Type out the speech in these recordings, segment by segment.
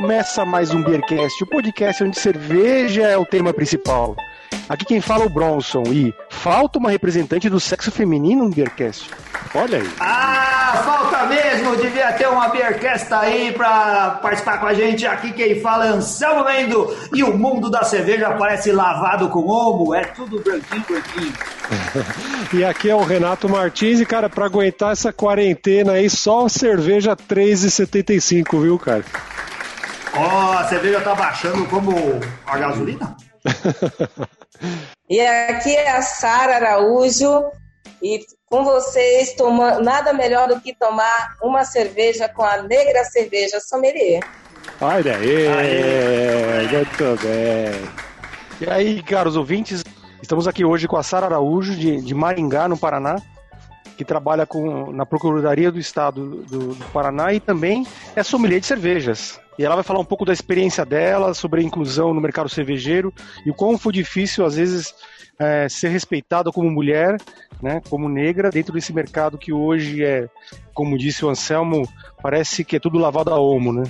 Começa mais um Beercast, o podcast onde cerveja é o tema principal. Aqui quem fala é o Bronson e falta uma representante do sexo feminino no Beercast. Olha aí. Ah, falta mesmo! Devia ter uma Beercast aí pra participar com a gente. Aqui quem fala é Anselmo Mendo e o mundo da cerveja parece lavado com omo. É tudo branquinho, branquinho. e aqui é o Renato Martins e, cara, pra aguentar essa quarentena aí, só cerveja 3,75, viu, cara? Ó, oh, a cerveja tá baixando como a gasolina? e aqui é a Sara Araújo e com vocês tomando nada melhor do que tomar uma cerveja com a Negra Cerveja Sommelier. Olha aí, Aê. muito bem. E aí, caros ouvintes, estamos aqui hoje com a Sara Araújo de, de Maringá, no Paraná que trabalha com, na Procuradoria do Estado do, do, Paraná e também é sommelier de cervejas. E ela vai falar um pouco da experiência dela sobre a inclusão no mercado cervejeiro e o quão foi difícil, às vezes, é, ser respeitada como mulher, né, como negra, dentro desse mercado que hoje é, como disse o Anselmo, parece que é tudo lavado a homo, né?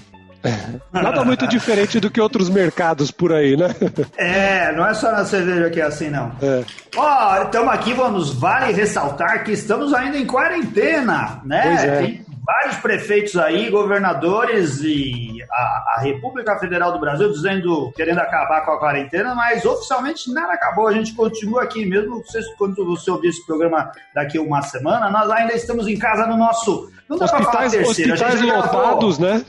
Nada muito diferente do que outros mercados por aí, né? É, não é só na cerveja que é assim, não. É. Ó, é. oh, estamos aqui, vamos vale ressaltar que estamos ainda em quarentena, né? Pois é. Tem vários prefeitos aí, governadores e a, a, República Federal do Brasil dizendo, querendo acabar com a quarentena, mas oficialmente nada acabou, a gente continua aqui, mesmo vocês, quando você ouvir esse programa daqui uma semana, nós ainda estamos em casa no nosso... Não dá hospitais, pra falar terceiro, hospitais lotados, né?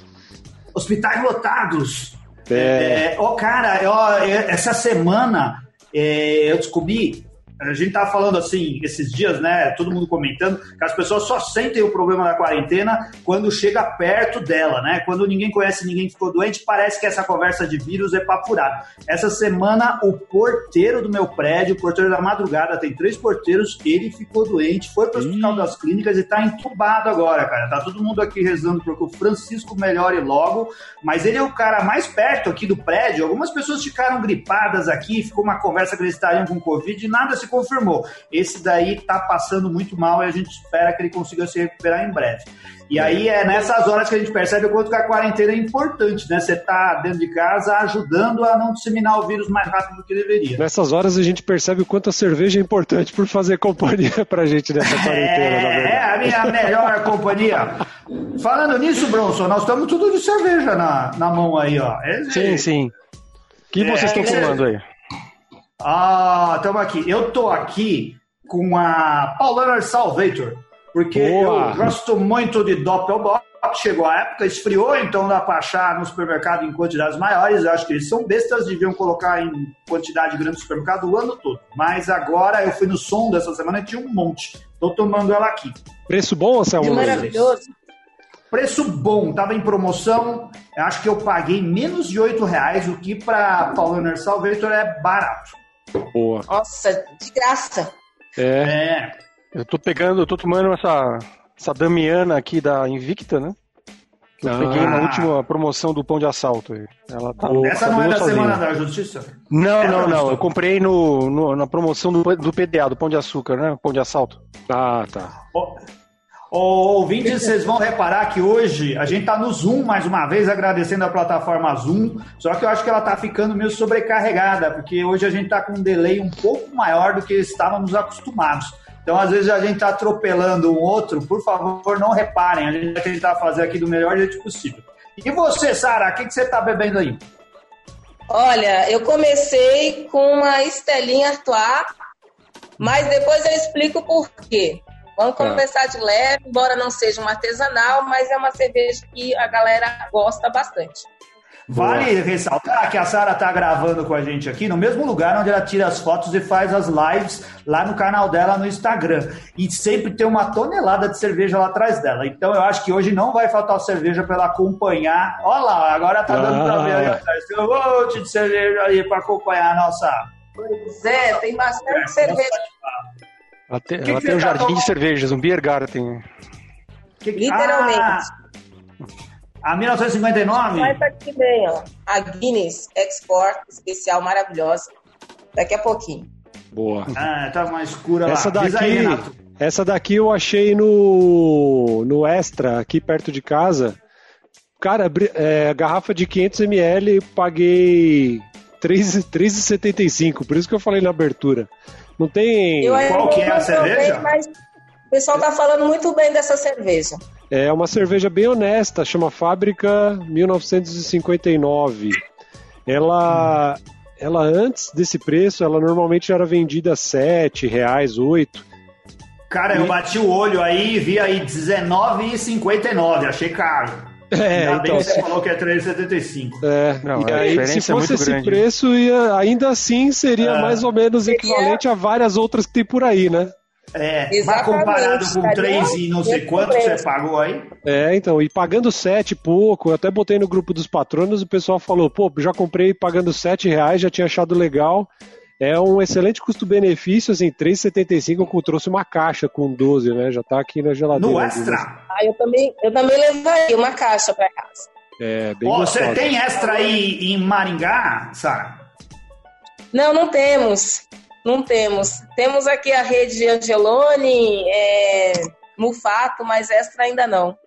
Hospitais lotados. É. É, ó, cara, ó, é, essa semana é, eu descobri a gente tava falando assim, esses dias, né? Todo mundo comentando que as pessoas só sentem o problema da quarentena quando chega perto dela, né? Quando ninguém conhece ninguém ficou doente, parece que essa conversa de vírus é papurada. Essa semana, o porteiro do meu prédio, o porteiro da madrugada, tem três porteiros, ele ficou doente, foi para o hospital das clínicas e tá entubado agora, cara. Tá todo mundo aqui rezando para que o Francisco melhore logo, mas ele é o cara mais perto aqui do prédio. Algumas pessoas ficaram gripadas aqui, ficou uma conversa que eles estariam com Covid e nada se confirmou. Esse daí tá passando muito mal e a gente espera que ele consiga se recuperar em breve. E aí é nessas horas que a gente percebe o quanto que a quarentena é importante, né? Você tá dentro de casa ajudando a não disseminar o vírus mais rápido do que deveria. Nessas horas a gente percebe o quanto a cerveja é importante por fazer companhia pra gente nessa quarentena, é, É a minha melhor companhia. Falando nisso, Bronson, nós estamos tudo de cerveja na, na mão aí, ó. É, sim, sim. O que vocês estão é, tomando aí? Ah, estamos aqui. Eu tô aqui com a Paulaner Salvator, porque Boa. eu gosto muito de Doppelbock. Chegou a época, esfriou, então dá para achar no supermercado em quantidades maiores. Eu acho que eles são bestas, deviam colocar em quantidade grande no supermercado o ano todo. Mas agora eu fui no som dessa semana e tinha um monte. Tô tomando ela aqui. Preço bom, Anselmo? Maravilhoso. Preço bom, tava em promoção. Acho que eu paguei menos de 8 reais, o que para Paulaner Salvator é barato. Boa. Nossa, de graça. É. é. Eu tô pegando, eu tô tomando essa, essa Damiana aqui da Invicta, né? Que eu ah. peguei na última promoção do Pão de Assalto. Ela tá, Essa tá não é da sozinha. Semana da Justiça? Não, não, não. Eu comprei no, no, na promoção do, do PDA, do Pão de Açúcar, né? Pão de Assalto. Ah, tá. Oh. Ouvintes, vocês vão reparar que hoje a gente está no Zoom mais uma vez, agradecendo a plataforma Zoom, só que eu acho que ela está ficando meio sobrecarregada, porque hoje a gente está com um delay um pouco maior do que estávamos acostumados. Então, às vezes, a gente está atropelando um outro, por favor, não reparem, a gente vai tentar fazer aqui do melhor jeito possível. E você, Sara, o que, que você está bebendo aí? Olha, eu comecei com uma Estelinha Artois, mas depois eu explico por quê. Vamos tá. começar de leve, embora não seja um artesanal, mas é uma cerveja que a galera gosta bastante. Vale Boa. ressaltar que a Sara está gravando com a gente aqui no mesmo lugar onde ela tira as fotos e faz as lives lá no canal dela no Instagram. E sempre tem uma tonelada de cerveja lá atrás dela. Então eu acho que hoje não vai faltar cerveja para ela acompanhar. Olha lá, agora tá dando ah. para ver aí atrás. Tem um monte de cerveja aí para acompanhar a nossa. Pois é, tem bastante é, cerveja. Até, que ela que tem um tá jardim tomando? de cervejas, um beer garden. Que... Literalmente. Ah, a 1959? Mas aqui bem, ó. A Guinness Export especial maravilhosa. Daqui a pouquinho. Boa. Ah, tá mais escura essa lá. Daqui, aí, essa daqui eu achei no, no Extra, aqui perto de casa. Cara, é, garrafa de 500 ml paguei 3,75, por isso que eu falei na abertura. Não tem. Eu Qual que é a cerveja? Bem, mas o pessoal tá falando muito bem dessa cerveja. É uma cerveja bem honesta, chama Fábrica 1959. Ela, hum. ela antes desse preço, ela normalmente era vendida a 7 reais, 8. Cara, eu bati o olho aí e vi aí R$19,59, achei caro. É, Ainda então, você falou que é 3,75. É, não, e aí, se é fosse é esse grande. preço, ia, ainda assim seria é. mais ou menos seria... equivalente a várias outras que tem por aí, né? É, mas comparado com 3 e não sei quanto que você pagou aí. É, então, e pagando 7 pouco, eu até botei no grupo dos patronos, o pessoal falou, pô, já comprei pagando 7 reais, já tinha achado legal. É um excelente custo-benefício, assim, 3,75 eu trouxe uma caixa com 12, né? Já tá aqui na geladeira. No extra? Ah, eu também, eu também levaria uma caixa para casa. É, bem oh, Você tem extra aí em Maringá, Sara? Não, não temos. Não temos. Temos aqui a rede Angeloni, é, Mufato, mas extra ainda não.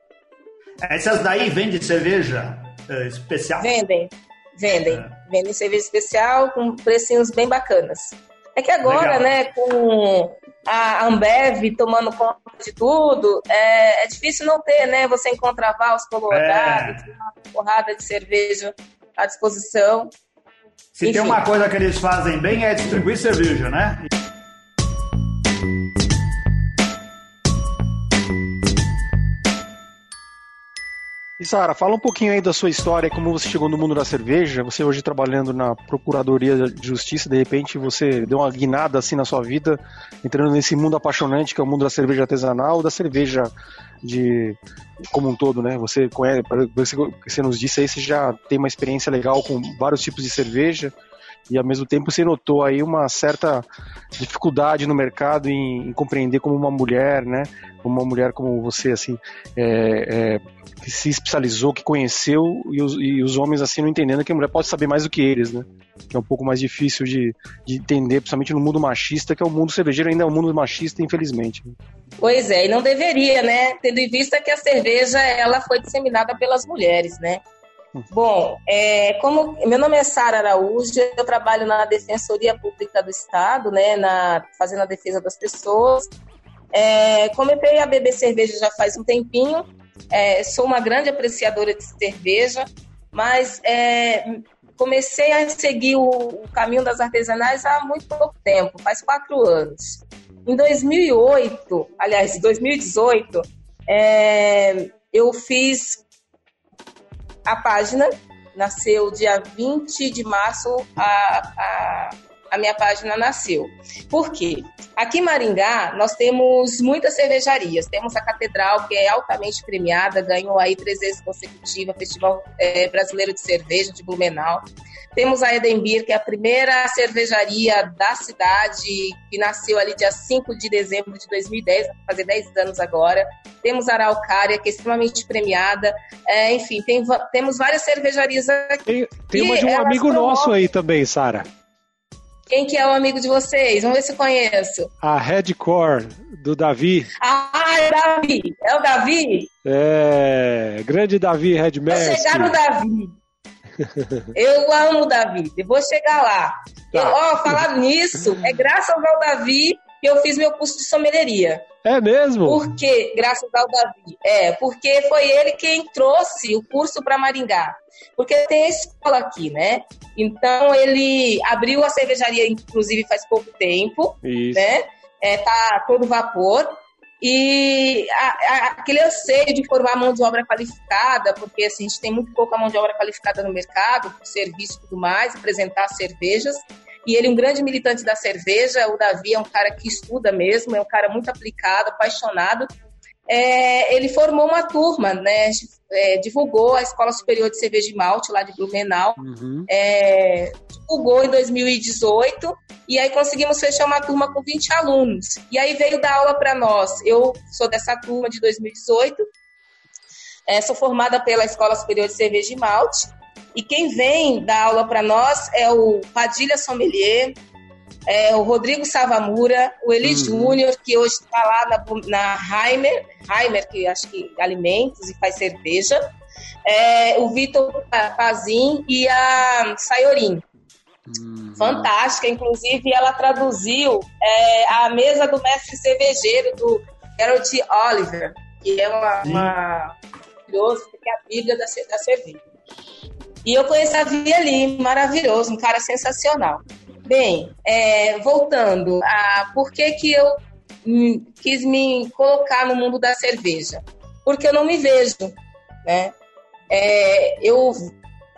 Essas daí vendem cerveja é, especial? Vendem, vendem. É. Vendem cerveja especial com precinhos bem bacanas. É que agora, Legal. né, com a Ambev tomando conta de tudo, é, é difícil não ter, né? Você encontra vals colorados, é. uma porrada de cerveja à disposição. Se Enfim. tem uma coisa que eles fazem bem é distribuir cerveja, né? E Sara, fala um pouquinho aí da sua história, como você chegou no mundo da cerveja. Você hoje trabalhando na Procuradoria de Justiça, de repente você deu uma guinada assim na sua vida, entrando nesse mundo apaixonante que é o mundo da cerveja artesanal, da cerveja de como um todo, né? Você conhece, você, você nos disse aí, você já tem uma experiência legal com vários tipos de cerveja e ao mesmo tempo você notou aí uma certa dificuldade no mercado em, em compreender como uma mulher, né? Uma mulher como você, assim, é, é, que se especializou, que conheceu e os, e os, homens assim não entendendo que a mulher pode saber mais do que eles, né? Que é um pouco mais difícil de, de entender, principalmente no mundo machista, que é o mundo cervejeiro ainda é um mundo machista, infelizmente. Pois é, e não deveria, né? Tendo em vista que a cerveja ela foi disseminada pelas mulheres, né? Bom, é, como meu nome é Sara Araújo, eu trabalho na Defensoria Pública do Estado, né, na, fazendo a defesa das pessoas. É, comecei a beber cerveja já faz um tempinho, é, sou uma grande apreciadora de cerveja, mas é, comecei a seguir o, o, caminho das artesanais há muito pouco tempo, faz quatro anos. Em 2008, aliás, 2018, é, eu fiz a página nasceu dia 20 de março, a, a, a minha página nasceu. Por quê? Aqui em Maringá, nós temos muitas cervejarias. Temos a Catedral, que é altamente premiada, ganhou aí três vezes consecutiva, Festival é, Brasileiro de Cerveja de Blumenau. Temos a Edembir, que é a primeira cervejaria da cidade, que nasceu ali dia 5 de dezembro de 2010, vai fazer 10 anos agora. Temos a Araucária, que é extremamente premiada. É, enfim, tem, temos várias cervejarias aqui. Tem, tem uma de um amigo promovem... nosso aí também, Sara. Quem que é o amigo de vocês? Vamos ver se eu conheço. A Redcore, do Davi. Ah, é o Davi. É o Davi? É, grande Davi Redmestre. Vou chegar no Davi. Eu amo o Davi, vou chegar lá. Tá. Eu, ó, falar nisso, é graças ao Davi que eu fiz meu curso de sommelieria. É mesmo? Por quê? Graças ao Davi. É, porque foi ele quem trouxe o curso para Maringá. Porque tem a escola aqui, né? Então ele abriu a cervejaria, inclusive, faz pouco tempo. Isso. né? É, tá todo vapor. E a, a, aquele anseio de formar mão de obra qualificada, porque assim, a gente tem muito pouca mão de obra qualificada no mercado, serviço e tudo mais, apresentar cervejas. E ele, um grande militante da cerveja, o Davi é um cara que estuda mesmo, é um cara muito aplicado, apaixonado. É, ele formou uma turma, né? É, divulgou a Escola Superior de Cerveja e Malte, lá de Blumenau. Uhum. É, divulgou em 2018 e aí conseguimos fechar uma turma com 20 alunos. E aí veio dar aula para nós. Eu sou dessa turma de 2018, é, sou formada pela Escola Superior de Cerveja e Malte. E quem vem dar aula para nós é o Padilha Sommelier, é, o Rodrigo Savamura, o Eli uhum. Júnior, que hoje está lá na, na Heimer, Heimer, que acho que alimentos e faz cerveja. é, o Vitor Pazin e a Sayorin. Uhum. Fantástica, inclusive ela traduziu é, a mesa do mestre cervejeiro do Gerald Oliver, que é uma, uma maravilhoso, que é a Bíblia da, da cerveja. E eu conheci a Via ali, maravilhoso, um cara sensacional. Bem, é, voltando a por que, que eu quis me colocar no mundo da cerveja? Porque eu não me vejo, né? É, eu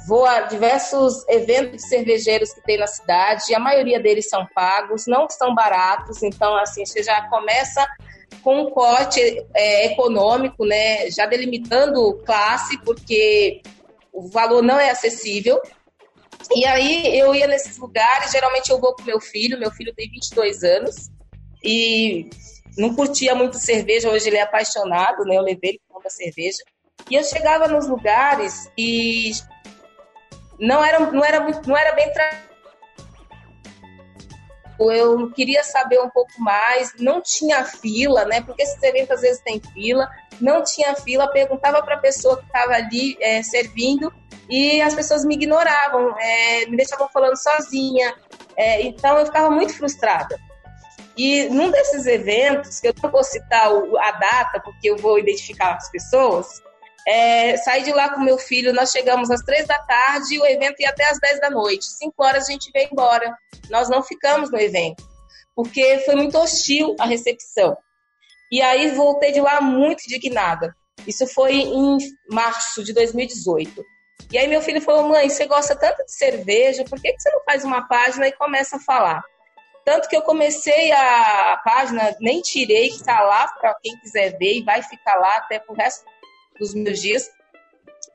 vou a diversos eventos cervejeiros que tem na cidade, a maioria deles são pagos, não são baratos, então assim, você já começa com um corte é, econômico, né, já delimitando classe, porque o valor não é acessível. E aí eu ia nesses lugares, geralmente eu vou com meu filho, meu filho tem 22 anos, e não curtia muito cerveja, hoje ele é apaixonado, né, eu levei ele para cerveja. E eu chegava nos lugares e não era, não era, muito, não era bem eu queria saber um pouco mais, não tinha fila, né? Porque esses eventos às vezes tem fila, não tinha fila, perguntava para a pessoa que estava ali é, servindo e as pessoas me ignoravam, é, me deixavam falando sozinha, é, então eu ficava muito frustrada. E num desses eventos, que eu não vou citar a data, porque eu vou identificar as pessoas, é, saí de lá com meu filho, nós chegamos às três da tarde e o evento ia até às dez da noite. Cinco horas a gente veio embora. Nós não ficamos no evento, porque foi muito hostil a recepção. E aí voltei de lá muito indignada. Isso foi em março de 2018. E aí meu filho falou, mãe, você gosta tanto de cerveja, por que, você não faz uma página e começa a falar? Tanto que eu comecei a página, nem tirei, que está lá para quem quiser ver e vai ficar lá até pro resto dos meus dias,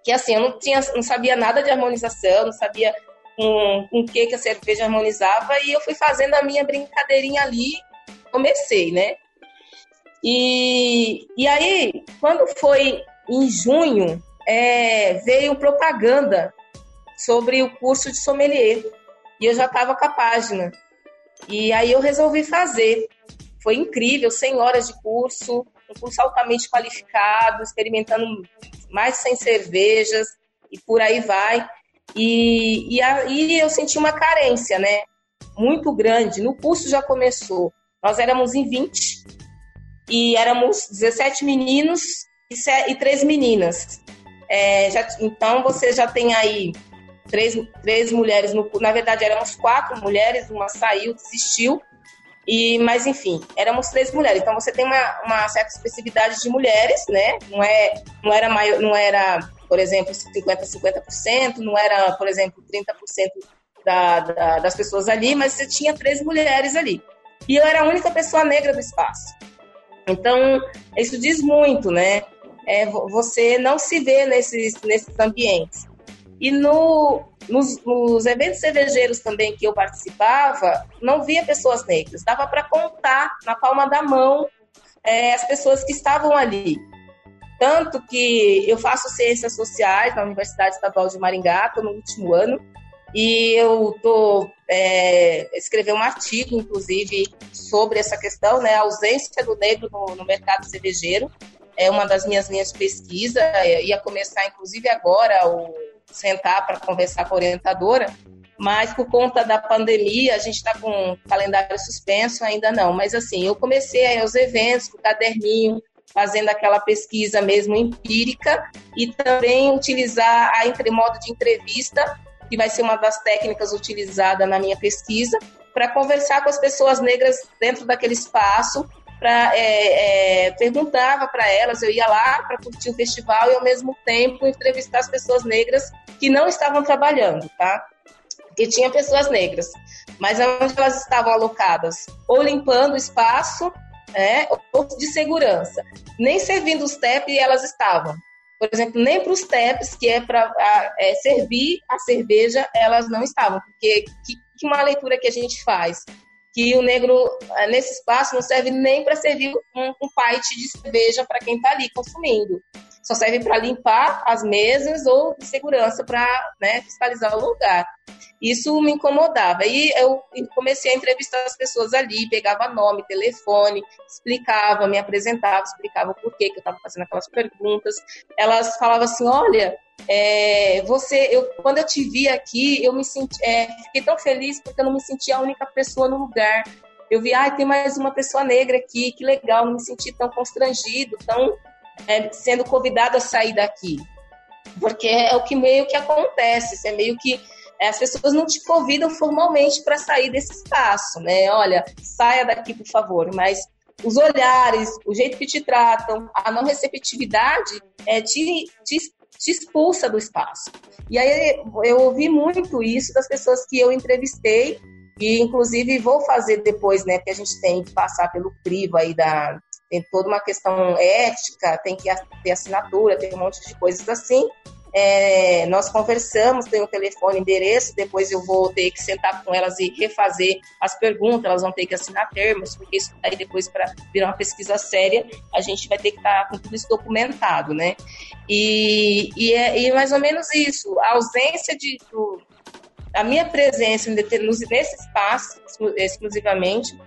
que assim, eu não, tinha, não sabia nada de harmonização, não sabia com, com o que, que a cerveja harmonizava, e eu fui fazendo a minha brincadeirinha ali, comecei, né? E, e aí, quando foi em junho, é, veio propaganda sobre o curso de sommelier, e eu já estava com a página. E aí eu resolvi fazer. Foi incrível, 100 horas de curso, um curso altamente qualificado, experimentando mais de 100 cervejas e por aí vai. E, e aí eu senti uma carência, né? Muito grande. No curso já começou. Nós éramos em 20 e éramos 17 meninos e, três meninas. É, já, então você já tem aí três, três mulheres, no, na verdade éramos quatro mulheres, uma saiu, desistiu, e, mas, enfim, éramos três mulheres. Então, você tem uma, uma certa especificidade de mulheres, né? Não, é, não, era, maior, não era, por exemplo, 50%, 50%, não era, por exemplo, 30% da, da, das pessoas ali, mas você tinha três mulheres ali. E eu era a única pessoa negra do espaço. Então, isso diz muito, né? É, você não se vê nesses, nesses ambientes. E no, nos, nos, eventos cervejeiros também que eu participava, não via pessoas negras. Dava para contar na palma da mão é, as pessoas que estavam ali. Tanto que eu faço ciências sociais na Universidade Estadual de Maringá, estou no último ano, e eu estou é, escrever um artigo, inclusive, sobre essa questão, né, a ausência do negro no, no mercado cervejeiro. É uma das minhas linhas de pesquisa, ia começar, inclusive, agora o sentar para conversar com a orientadora, mas por conta da pandemia, a gente está com calendário suspenso, ainda não. Mas assim, eu comecei aí os eventos, com o caderninho, fazendo aquela pesquisa mesmo empírica e também utilizar a entre modo de entrevista, que vai ser uma das técnicas utilizadas na minha pesquisa, para conversar com as pessoas negras dentro daquele espaço pra, é, é, perguntava para elas, eu ia lá para curtir o festival e ao mesmo tempo entrevistar as pessoas negras que não estavam trabalhando, tá? Porque tinha pessoas negras, mas onde elas estavam alocadas? Ou limpando o espaço, né, ou de segurança. Nem servindo os TEP elas estavam. Por exemplo, nem para os TEPs, que é para é, servir a cerveja, elas não estavam. Porque que, que uma leitura que a gente faz? Que o negro, eh, nesse espaço, não serve nem para servir um, um de cerveja para quem está ali consumindo. Só serve para limpar as mesas ou de segurança para né, fiscalizar o lugar. Isso me incomodava. E eu comecei a entrevistar as pessoas ali, pegava nome, telefone, explicava, me apresentava, explicava o porquê que eu estava fazendo aquelas perguntas. Elas falavam assim: olha, é, você, eu, quando eu te vi aqui, eu me senti, é, fiquei tão feliz porque eu não me sentia a única pessoa no lugar. Eu vi, ah, tem mais uma pessoa negra aqui, que legal, não me senti tão constrangido, tão é, sendo convidado a sair daqui. Porque é o que meio que acontece, é meio que é, as pessoas não te convidam formalmente para sair desse espaço, né? Olha, saia daqui, por favor, mas os olhares, o jeito que te tratam, a não receptividade é, te, te, te expulsa do espaço. E aí eu ouvi muito isso das pessoas que eu entrevistei e inclusive vou fazer depois, né? Porque a gente tem que passar pelo crivo aí da tem toda uma questão ética, tem que ter assinatura, tem um monte de coisas assim. É, nós conversamos, tem o telefone, endereço, depois eu vou ter que sentar com elas e refazer as perguntas, elas vão ter que assinar termos, porque isso aí depois para virar uma pesquisa séria, a gente vai ter que estar tá com tudo isso documentado, né? E, e, é, e mais ou menos isso, a ausência de, do, a minha presença nesse espaço, exclusivamente,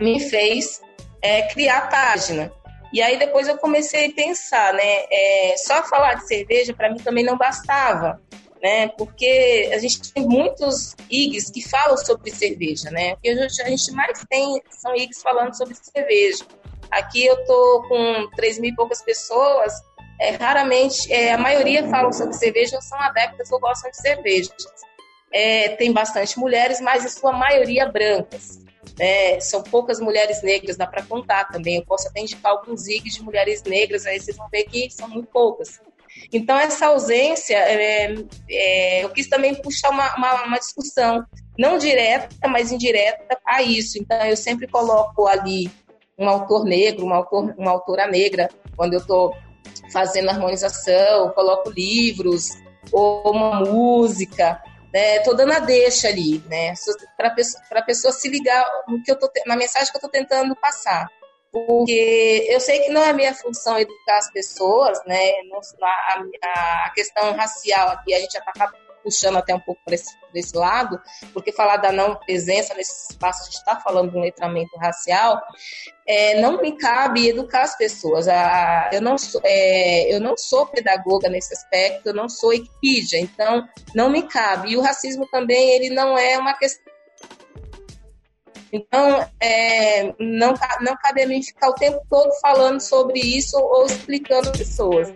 me fez é, criar a página. E aí depois eu comecei a pensar, né? É, só falar de cerveja para mim também não bastava, né? Porque a gente tem muitos IGs que falam sobre cerveja, né? O que a gente mais tem são IGs falando sobre cerveja. Aqui eu tô com 3 mil e poucas pessoas, é, raramente, é, a maioria falam sobre cerveja ou são adeptas ou gostam de cerveja. É, tem bastante mulheres, mas em sua maioria brancas. É, são poucas mulheres negras, dá para contar também. Eu posso até indicar alguns IGs de mulheres negras, aí vocês vão ver que são muito poucas. Então, essa ausência, é, é, eu quis também puxar uma, uma, uma, discussão, não direta, mas indireta a isso. Então, eu sempre coloco ali um autor negro, uma, autor, uma autora negra, quando eu estou fazendo harmonização, coloco livros ou uma música né? Tô dando a deixa ali, né? Para pessoa, a pessoa se ligar no que eu tô, na mensagem que eu tô tentando passar. Porque eu sei que não é minha função educar as pessoas, né? A, a questão racial aqui, a gente já tá puxando até um pouco para esse, esse lado, porque falar da não presença nesse espaço, a gente está falando de um letramento racial, é, não me cabe educar as pessoas. A, eu, não sou, é, eu não sou pedagoga nesse aspecto, eu não sou Wikipedia, então não me cabe. E o racismo também, ele não é uma questão então, é, não, não cabe a mim ficar o tempo todo falando sobre isso ou explicando pessoas.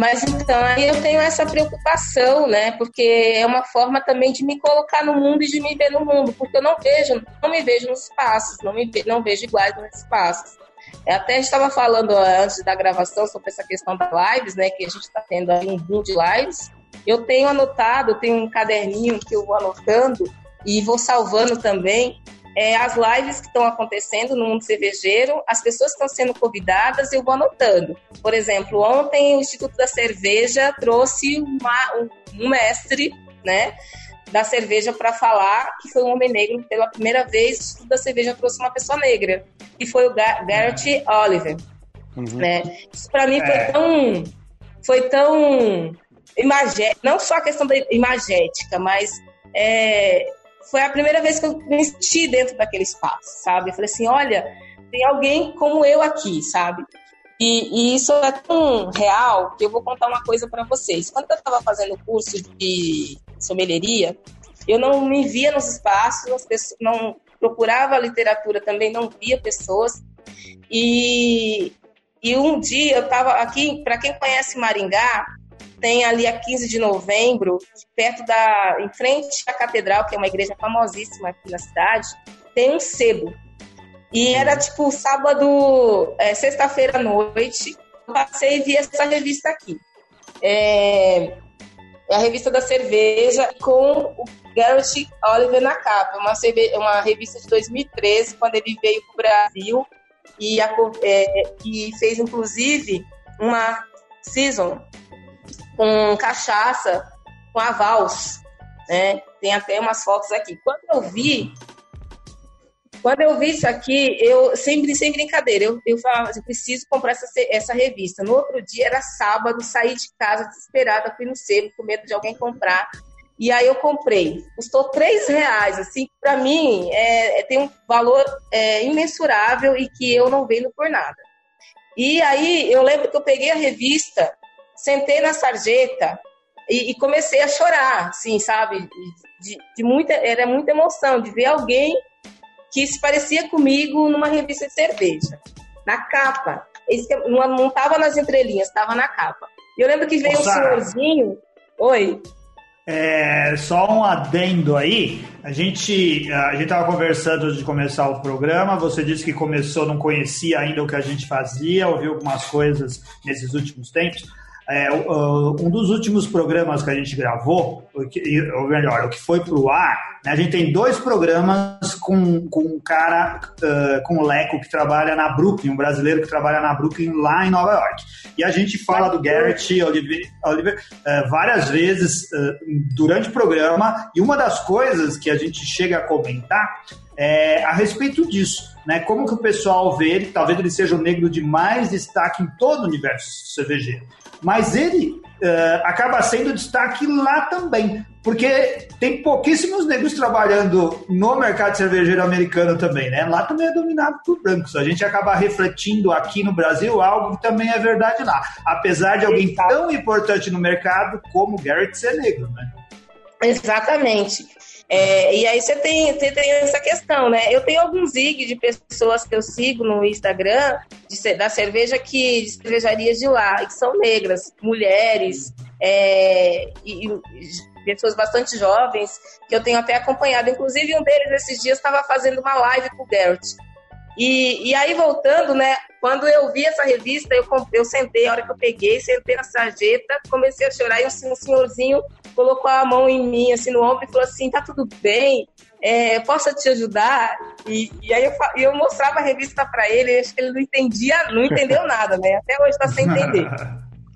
Mas então eu tenho essa preocupação, né? Porque é uma forma também de me colocar no mundo e de me ver no mundo, porque eu não vejo, não me vejo nos espaços, não me não vejo iguais nos espaços. Eu até estava falando antes da gravação sobre essa questão das lives, né? Que a gente está tendo aí um boom de lives. Eu tenho anotado, eu tenho um caderninho que eu vou anotando e vou salvando também é, as lives que estão acontecendo no mundo cervejeiro, as pessoas estão sendo convidadas e eu vou anotando. Por exemplo, ontem o Instituto da Cerveja trouxe uma, um, mestre, né? da cerveja para falar que foi um homem negro pela primeira vez o Instituto da Cerveja trouxe uma pessoa negra e foi o Garrett Oliver uhum. né isso para mim foi é. tão foi tão imagético não só a questão da imagética mas é, foi a primeira vez que eu me senti dentro daquele espaço, sabe? Eu falei assim, olha, tem alguém como eu aqui, sabe? E, e isso é tão real que eu vou contar uma coisa para vocês. Quando eu estava fazendo o curso de sommelieria, eu não me via nos espaços, as pessoas não procurava literatura também, não via pessoas. E, e um dia eu estava aqui, para quem conhece Maringá, tem ali a 15 de novembro, perto da. em frente à catedral, que é uma igreja famosíssima aqui na cidade, tem um sebo. E era tipo sábado, é, sexta-feira à noite, eu passei e vi essa revista aqui. É, é a revista da cerveja com o Garrett Oliver na capa. Uma, cerve uma revista de 2013, quando ele veio para o Brasil e, a, é, e fez inclusive uma season com cachaça, com avals, né? Tem até umas fotos aqui. Quando eu vi, Quando eu vi isso aqui, eu sempre sem brincadeira, eu, eu falava, eu preciso comprar essa, essa revista. No outro dia era sábado, saí de casa desesperada, fui no sebo com medo de alguém comprar. E aí eu comprei. Custou três reais, assim, para mim é, é, tem um valor é, imensurável e que eu não vendo por nada. E aí eu lembro que eu peguei a revista, sentei na sarjeta e, e comecei a chorar, assim, sabe? De, de, muita, era muita emoção de ver alguém que se parecia comigo numa revista de cerveja, na capa. Não estava nas entrelinhas, estava na capa. E eu lembro que veio Nossa. um senhorzinho. Oi. É, só um adendo aí. A gente a gente estava conversando antes de começar o programa. Você disse que começou, não conhecia ainda o que a gente fazia, ouviu algumas coisas nesses últimos tempos. É, um dos últimos programas que a gente gravou, ou melhor, o que foi para o ar, né, a gente tem dois programas com, com um cara, uh, com o Leco, que trabalha na Brooklyn, um brasileiro que trabalha na Brooklyn lá em Nova York. E a gente fala do Garrett Oliver, Oliver uh, várias vezes uh, durante o programa, e uma das coisas que a gente chega a comentar é a respeito disso. Né, como que o pessoal vê ele, talvez ele seja o negro de mais destaque em todo o universo cervejeiro mas ele uh, acaba sendo destaque lá também, porque tem pouquíssimos negros trabalhando no mercado cervejeiro americano também, né? Lá também é dominado por brancos. A gente acaba refletindo aqui no Brasil algo que também é verdade lá, apesar de alguém tão importante no mercado como Garrett ser negro, né? Exatamente. É, e aí você tem, você tem essa questão, né? Eu tenho alguns IG de pessoas que eu sigo no Instagram de, da cerveja que de cervejarias de lá, que são negras, mulheres, é, e, e, pessoas bastante jovens, que eu tenho até acompanhado. Inclusive, um deles esses dias estava fazendo uma live com o Garrett. E, e aí, voltando, né? Quando eu vi essa revista, eu, eu sentei, a hora que eu peguei, sentei na sarjeta, comecei a chorar e um senhorzinho colocou a mão em mim, assim, no ombro e falou assim, tá tudo bem? É, posso te ajudar? E, e aí eu, eu mostrava a revista para ele, acho que ele não entendia, não entendeu nada, né? Até hoje está sem entender.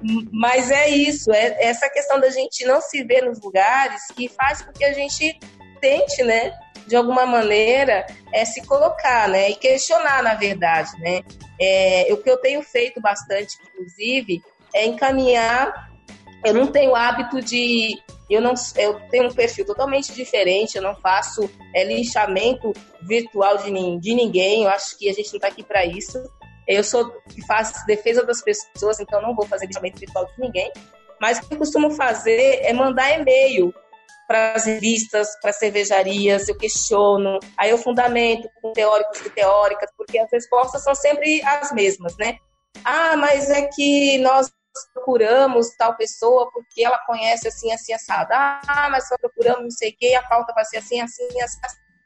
Mas é isso, é essa questão da gente não se ver nos lugares que faz com que a gente tente, né, de alguma maneira, é se colocar, né, e questionar, na verdade, né. É, o que eu tenho feito bastante, inclusive, é encaminhar. Eu não tenho hábito de eu não eu tenho um perfil totalmente diferente, eu não faço é, linchamento virtual de, de ninguém, eu acho que a gente não está aqui para isso. Eu sou que faço defesa das pessoas, então não vou fazer linchamento virtual de ninguém. Mas o que eu costumo fazer é mandar e-mail para as revistas, para cervejarias, eu questiono, aí eu fundamento com teóricos e teóricas, porque as respostas são sempre as mesmas, né? Ah, mas é que nós procuramos tal pessoa porque ela conhece assim, assim, assado. Ah, mas só procuramos não sei o quê, a pauta vai ser assim, assim, assim,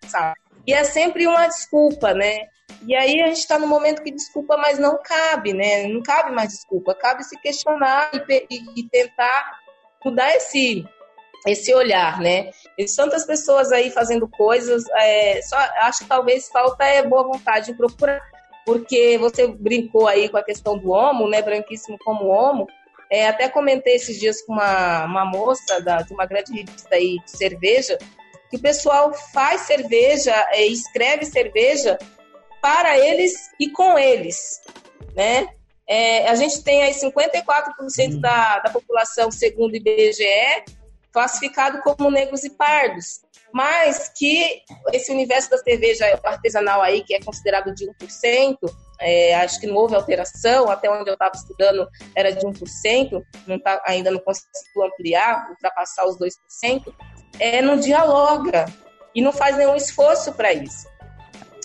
assado. E é sempre uma desculpa, né? E aí a gente está no momento que desculpa, mas não cabe, né? Não cabe mais desculpa, cabe se questionar e, e, e tentar mudar esse esse olhar, né? E tantas pessoas aí fazendo coisas, é, só acho que talvez falta é boa vontade de procurar, porque você brincou aí com a questão do homo, né? Branquíssimo como homo. É, até comentei esses dias com uma, uma moça da, de uma grande revista aí de cerveja, que o pessoal faz cerveja, é, escreve cerveja para eles e com eles, né? É, a gente tem aí 54% hum. da, da população, segundo o IBGE, classificado como negros e pardos, mas que esse universo da cerveja artesanal aí, que é considerado de 1%, é, acho que não houve alteração, até onde eu estava estudando era de 1%, não tá, ainda não conseguiu ampliar, ultrapassar os 2%, é, não dialoga e não faz nenhum esforço para isso.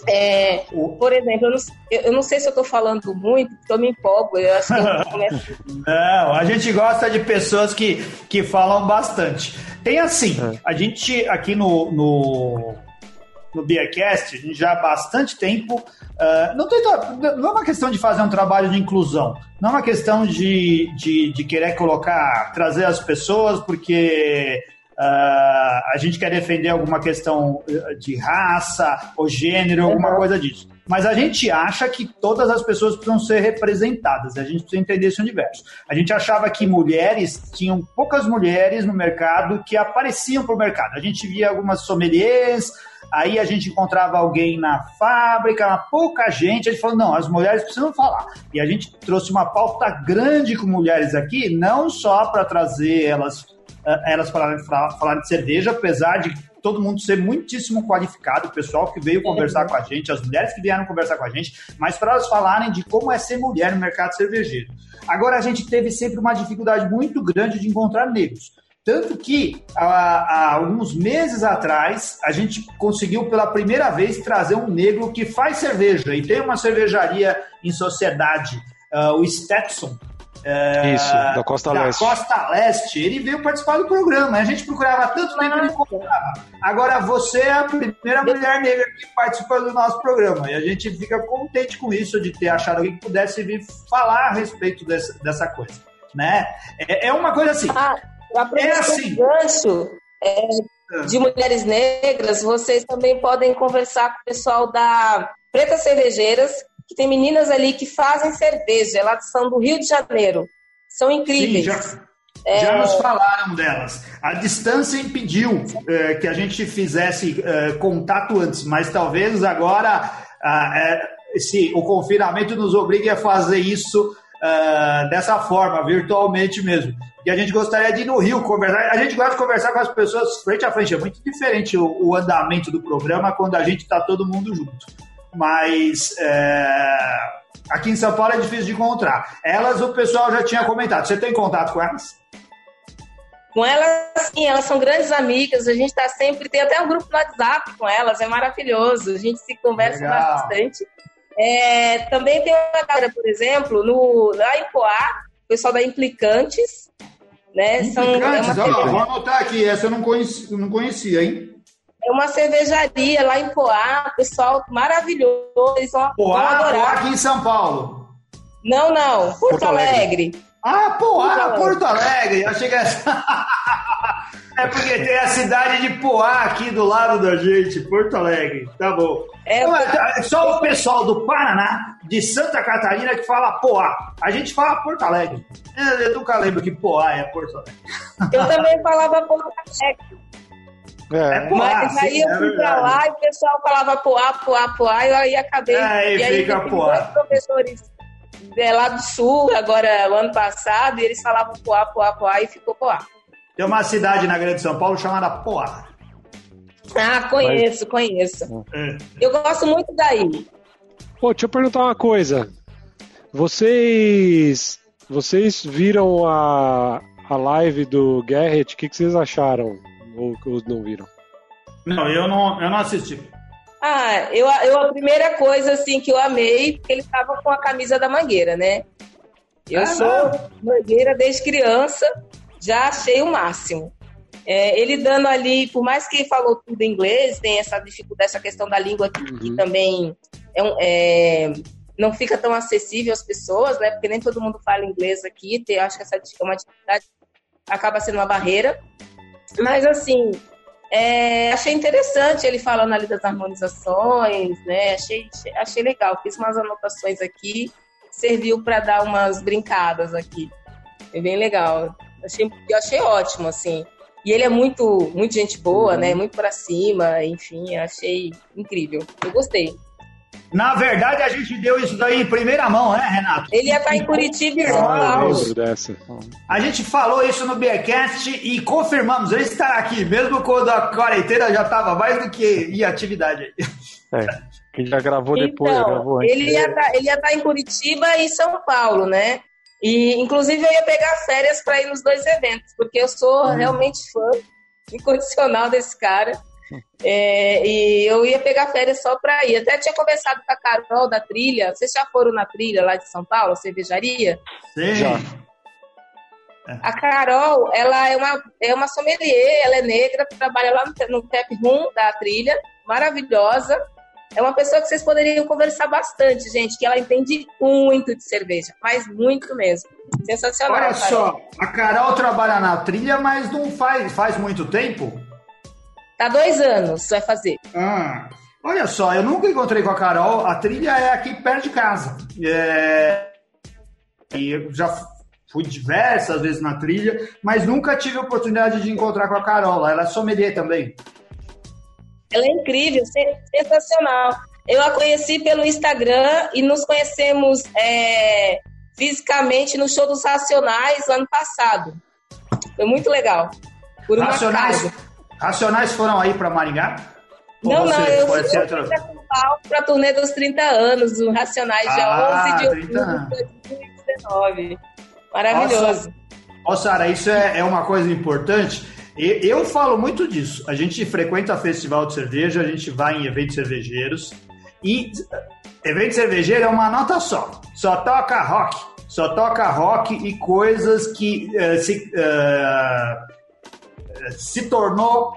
É, por exemplo, eu não, eu não, sei se eu estou falando muito, porque eu me empolgo. Eu acho que eu começo... não, a gente gosta de pessoas que, que falam bastante. Tem assim, é. a gente aqui no, no, no Beercast, a gente já há bastante tempo. Uh, não, tem, não é uma questão de fazer um trabalho de inclusão, não é uma questão de, de, de querer colocar, trazer as pessoas, porque a gente quer defender alguma questão eh, de raça ou gênero, alguma coisa disso. Mas a gente acha que todas as pessoas precisam ser representadas, a gente precisa entender esse universo. A gente achava que mulheres, tinham poucas mulheres no mercado que apareciam para o mercado. A gente via algumas sommeliers, aí a gente encontrava alguém na fábrica, pouca gente, a gente falou, não, as mulheres precisam falar. E a gente trouxe uma pauta grande com mulheres aqui, não só para trazer elas, elas falarem, falar de cerveja, apesar de todo mundo ser muitíssimo qualificado, o pessoal que veio conversar com a gente, as mulheres que vieram conversar com a gente, mas para elas falarem de como é ser mulher no mercado cervejeiro. Agora, a gente teve sempre uma dificuldade muito grande de encontrar negros. Tanto que, há, há, alguns meses atrás, a gente conseguiu pela primeira vez trazer um negro que faz cerveja e tem uma cervejaria em sociedade, uh, o Stetson, é, Isso, da Costa da Leste. Costa Leste. Ele veio participar do programa. A gente procurava tanto tempo ele encontrava. Agora você é a primeira mulher negra que participa do nosso programa. E a gente fica contente com isso, de ter achado alguém que pudesse vir falar a respeito dessa, dessa coisa. Né? É, é uma coisa assim. Ah, é assim. Gancho, é, de mulheres negras, vocês também podem conversar com o pessoal da Preta Cervejeiras, que tem meninas ali que fazem cerveja, elas são do Rio de Janeiro. São incríveis. Sim, já, é... já nos falaram delas. A distância impediu é, que a gente fizesse é, contato antes, mas talvez agora é, se o confinamento nos obrigue a fazer isso é, dessa forma, virtualmente mesmo. E a gente gostaria de ir no Rio conversar. A gente gosta de conversar com as pessoas frente a frente. É muito diferente o, o andamento do programa quando a gente está todo mundo junto mas é, aqui em São Paulo é difícil de encontrar. Elas, o pessoal já tinha comentado. Você tem contato com elas? Com elas, sim, elas são grandes amigas. A gente está sempre, tem até um grupo no WhatsApp com elas, é maravilhoso. A gente se conversa Legal. bastante. É, também tem uma galera, por exemplo, no, lá em Poá, o pessoal da Implicantes. Né? Implicantes, são, é ó, vou anotar aqui, essa eu não conhecia, não conhecia hein? É uma cervejaria lá em Poá, pessoal maravilhoso. Eles vão, Poá, vão Poá aqui em São Paulo. Não, não, Porto, Porto Alegre. Alegre. Ah, Poá, Porto Alegre. Achei que essa... É porque tem a cidade de Poá aqui do lado da gente, Porto Alegre. Tá bom. É, é, só o pessoal do Paraná, de Santa Catarina, que fala Poá. A gente fala Porto Alegre. Eu, nunca lembro que Poá é Porto Alegre. Eu também falava Porto Alegre. É. é Mas aí eu é fui pra lá e o pessoal falava poá, poá, poá, e aí acabei. É, e, aí fica poá. dois professores é, lá do sul, agora o ano passado, e eles falavam poá, poá, poá, e ficou poá. Tem uma cidade na Grande São Paulo chamada Poá. Ah, conheço, Mas... conheço. É. Eu gosto muito daí. Pô, deixa eu perguntar uma coisa. Vocês vocês viram a, a live do Garrett? O que, que vocês acharam? Ou, ou não viram? Não, eu não, eu não assisti. Ah, eu, eu a primeira coisa assim que eu amei, porque ele estava com a camisa da Mangueira, né? Eu ah, sou não. Mangueira desde criança, já achei o máximo. É, ele dando ali, por mais que falou tudo em inglês, tem essa dificuldade, essa questão da língua que, uhum. que também é, um, é, não fica tão acessível às pessoas, né? Porque nem todo mundo fala inglês aqui, tem, acho que essa é uma dificuldade acaba sendo uma barreira. Mas assim, é, achei interessante ele falando ali das harmonizações, né? Achei, achei legal. Fiz umas anotações aqui, serviu para dar umas brincadas aqui. Foi bem legal. Achei, eu achei ótimo, assim. E ele é muito, muito gente boa, né? Muito para cima, enfim, achei incrível. Eu gostei. Na verdade, a gente deu isso daí em primeira mão, né, Renato? Ele ia estar em Curitiba e ah, A gente falou isso no Beercast e confirmamos, ele estará aqui, mesmo quando a quarentena já estava mais do que em atividade. É, que já gravou depois, então, gravou antes. Ele ia, tá, ele ia estar em Curitiba e São Paulo, né? E, inclusive, eu ia pegar férias para ir nos dois eventos, porque eu sou hum. realmente fã incondicional desse cara. É, e eu ia pegar férias só para ir. Até tinha conversado com a Carol da trilha. Vocês já foram na trilha lá de São Paulo, cervejaria? Sim. Já. A Carol, ela é uma, é uma sommelier, ela é negra, trabalha lá no, no tap room da trilha, maravilhosa. É uma pessoa que vocês poderiam conversar bastante, gente, que ela entende muito de cerveja, mas muito mesmo. Sensacional. Olha só, a Carol trabalha na trilha, mas não faz, faz muito tempo? Tá dois anos, vai fazer. Ah, olha só, eu nunca encontrei com a Carol. A trilha é aqui perto de casa. É... E eu já fui diversas vezes na trilha, mas nunca tive a oportunidade de encontrar com a Carol. Ela é sommelier também. Ela é incrível, sensacional. Eu a conheci pelo Instagram e nos conhecemos é, fisicamente no show dos Racionais ano passado. Foi muito legal. Por uma Racionais, Racionais foram aí para Maringá? Não, não, eu fui para a turnê dos 30 anos, do Racionais, dia ah, 11 de outubro de 2019. Maravilhoso. Ó, Sara, isso é, é uma coisa importante. Eu falo muito disso. A gente frequenta festival de cerveja, a gente vai em eventos cervejeiros. E evento cervejeiro é uma nota só. Só toca rock. Só toca rock e coisas que uh, se, uh, se tornou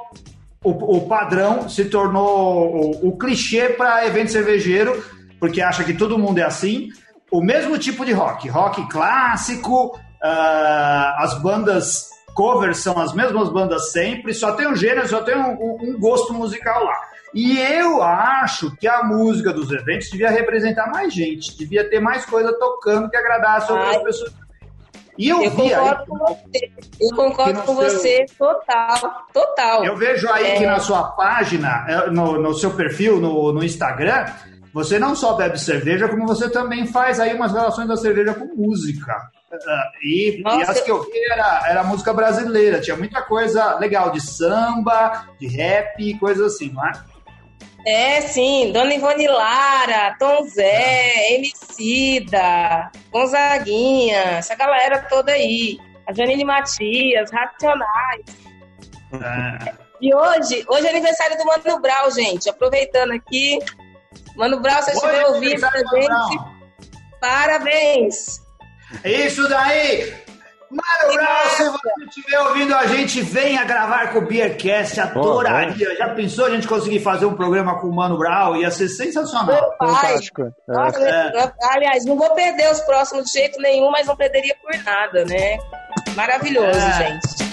o, o, padrão, se tornou o, o clichê para evento cervejeiro, porque acha que todo mundo é assim. O mesmo tipo de rock. Rock clássico, uh, as bandas covers são as mesmas bandas sempre, só tem um gênero, só tem um, um, gosto musical lá. E eu acho que a música dos eventos devia representar mais gente, devia ter mais coisa tocando que agradasse outras pessoas. E eu, eu vi concordo aí, com você. Eu concordo com seu... você total, total. Eu vejo aí é... que na sua página, é, no, no seu perfil, no, no Instagram, você não só bebe cerveja, como você também faz aí umas relações da cerveja com música. E, e, as que eu vi era, era música brasileira, tinha muita coisa legal de samba, de rap, coisas assim, não é? É, sim, Dona Ivone Lara, Tom Zé, Emicida, Gonzaguinha, essa galera toda aí. A Janine Matias, Racionais. É. E hoje, hoje é aniversário do Mano Brau, gente. Aproveitando aqui. Mano Brau, se você estiver ouvindo a gente, parabéns! Isso daí! Mano Brown, se você estiver ouvindo a gente, venha gravar com o Beercast, adoraria. Já pensou a gente conseguir fazer um programa com o Mano Brown? Ia ser sensacional. Fantástico. É. é. Aliás, não vou perder os próximos de jeito nenhum, mas não perderia por nada, né? Maravilhoso, é. gente.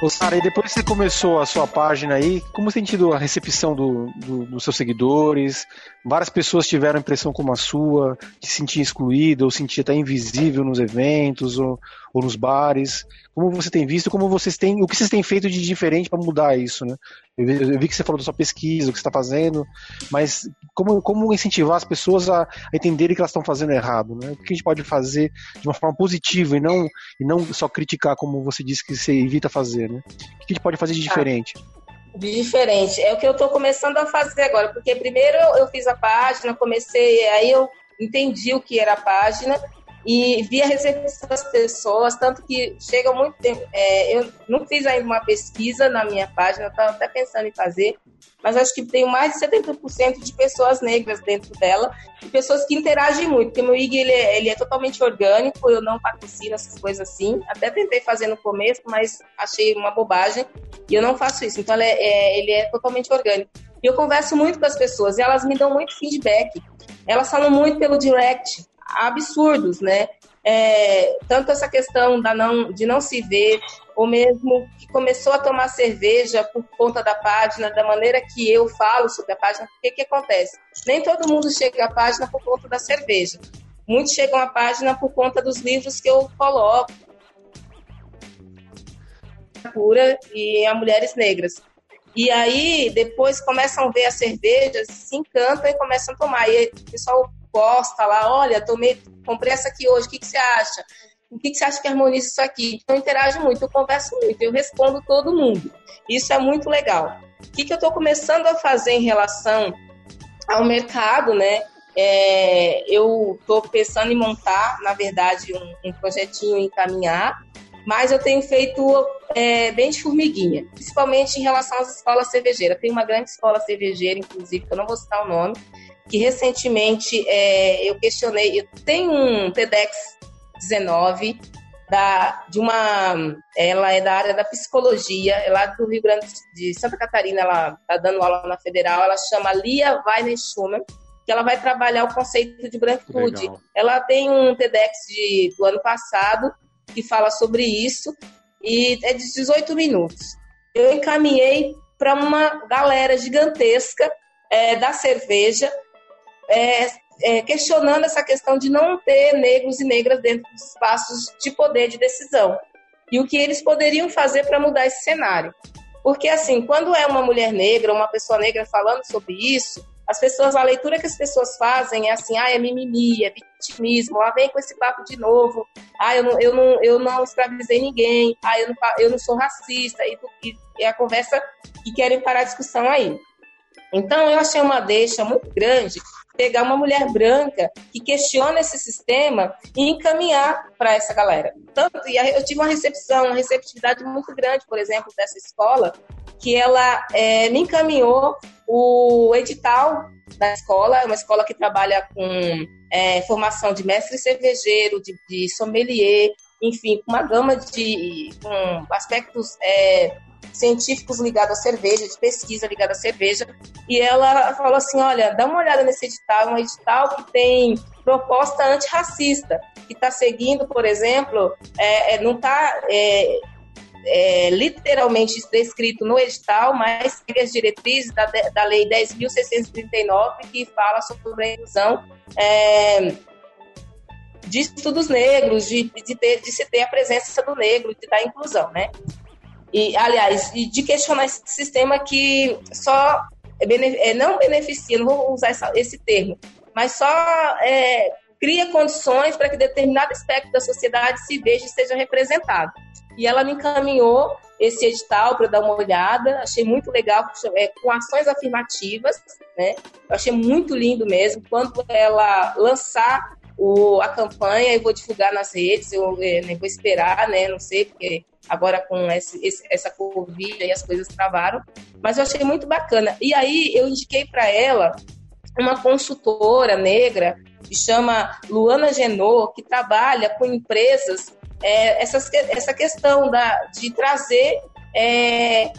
Ô, Sara, e depois que você começou a sua página aí, como tem tido a recepção do, do, dos seus seguidores? Várias pessoas tiveram impressão como a sua, de se sentir excluída, ou sentir até invisível nos eventos, ou, ou nos bares. Como você tem visto, como vocês têm, o que vocês têm feito de diferente para mudar isso, né? Eu vi, que você falou da sua pesquisa, o que você está fazendo, mas como, como incentivar as pessoas a, a entenderem que elas estão fazendo errado, né? O que a gente pode fazer de uma forma positiva e não, e não só criticar, como você disse que você evita fazer, né? O que a gente pode fazer de diferente? de diferente. É o que eu estou começando a fazer agora, porque primeiro eu fiz a página, comecei, aí eu entendi o que era a página e vi a recepção das pessoas, tanto que chega muito tempo. É, eu não fiz ainda uma pesquisa na minha página, estava até pensando em fazer, mas acho que tem mais de 70% de pessoas negras dentro dela e pessoas que interagem muito, porque meu IG ele é, ele é totalmente orgânico, eu não patrocino essas coisas assim. Até tentei fazer no começo, mas achei uma bobagem e eu não faço isso. Então ele é, é ele é totalmente orgânico. E eu converso muito com as pessoas e elas me dão muito feedback. Elas falam muito pelo direct absurdos, né? É, tanto essa questão da não, de não se ver, ou mesmo que começou a tomar cerveja por conta da página, da maneira que eu falo sobre a página, o que, que acontece? Nem todo mundo chega à página por conta da cerveja. Muitos chegam à página por conta dos livros que eu coloco. Pura e a mulheres negras. E aí, depois começam a ver a cerveja, se encantam e começam a tomar. E o pessoal posta lá, olha, tomei, comprei essa aqui hoje, o que, que você acha? O que, que você acha que harmoniza isso aqui? Então, eu interajo muito, eu converso muito, eu respondo todo mundo. Isso é muito legal. O que, que eu estou começando a fazer em relação ao mercado, né? É, eu estou pensando em montar, na verdade, um, um projetinho em caminhar, mas eu tenho feito é, bem de formiguinha, principalmente em relação às escolas cervejeiras. Tem uma grande escola cervejeira, inclusive, que eu não vou citar o nome, que recentemente é, eu questionei. Eu tenho um TEDx 19 da, de uma. Ela é da área da psicologia, é lá do Rio Grande de Santa Catarina, ela está dando aula na federal. Ela chama Lia Weiner Schumann, que ela vai trabalhar o conceito de branquitude. Legal. Ela tem um TEDx de, do ano passado que fala sobre isso e é de 18 minutos. Eu encaminhei para uma galera gigantesca é, da cerveja é, é, questionando essa questão de não ter negros e negras dentro dos espaços de poder de decisão. E o que eles poderiam fazer para mudar esse cenário. Porque, assim, quando é uma mulher negra, uma pessoa negra falando sobre isso, as pessoas, a leitura que as pessoas fazem é assim, ah, é mimimi, é vitimismo, ah, vem com esse papo de novo, ah, eu não, eu não, eu não escravizei ninguém, ah, eu não, eu não sou racista, e, e, a conversa que querem parar a discussão aí. Então, eu achei uma deixa muito grande pegar uma mulher branca que questiona esse sistema e encaminhar para essa galera. Tanto, e eu tive uma recepção, uma receptividade muito grande, por exemplo, dessa escola, que ela é, me encaminhou o edital da escola, é uma escola que trabalha com é, formação de mestre cervejeiro, de, de sommelier, enfim, com uma gama de com aspectos é, científicos ligados à cerveja, de pesquisa ligada à cerveja, e ela falou assim, olha, dá uma olhada nesse edital, é um edital que tem proposta antirracista, que está seguindo, por exemplo, é, é não está é, é, literalmente descrito no edital, mas segue as diretrizes da, da Lei 10.639, que fala sobre a inclusão é, de estudos negros, de, de, ter, de se ter a presença do negro, de dar inclusão, né? E, aliás, de questionar esse sistema que só é, não beneficia, não vou usar essa, esse termo, mas só é, cria condições para que determinado aspecto da sociedade se veja e seja representado. E ela me encaminhou esse edital para dar uma olhada, achei muito legal, é, com ações afirmativas, né? Eu achei muito lindo mesmo. Quando ela lançar o, a campanha, eu vou divulgar nas redes, eu é, vou esperar, né? Não sei, porque agora com esse, esse, essa Covid e as coisas travaram, mas eu achei muito bacana. E aí eu indiquei para ela uma consultora negra que chama Luana Genot, que trabalha com empresas é, essas, essa questão da, de trazer é,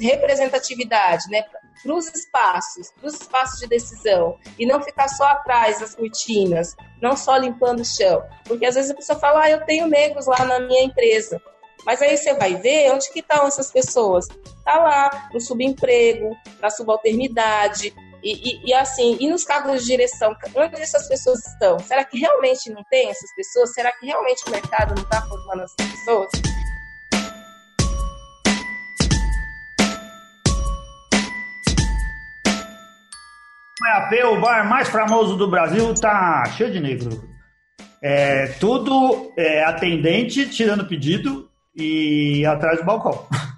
representatividade né, para os espaços, para os espaços de decisão, e não ficar só atrás das cortinas, não só limpando o chão. Porque às vezes a pessoa fala, ah, eu tenho negros lá na minha empresa. Mas aí você vai ver onde que estão essas pessoas. Está lá no subemprego, na subalternidade, e, e, e, assim, e nos cargos de direção, onde essas pessoas estão? Será que realmente não tem essas pessoas? Será que realmente o mercado não está formando essas pessoas? O EAP, o bar mais famoso do Brasil, tá cheio de negro. É, tudo é, atendente, tirando pedido e atrás do balcão.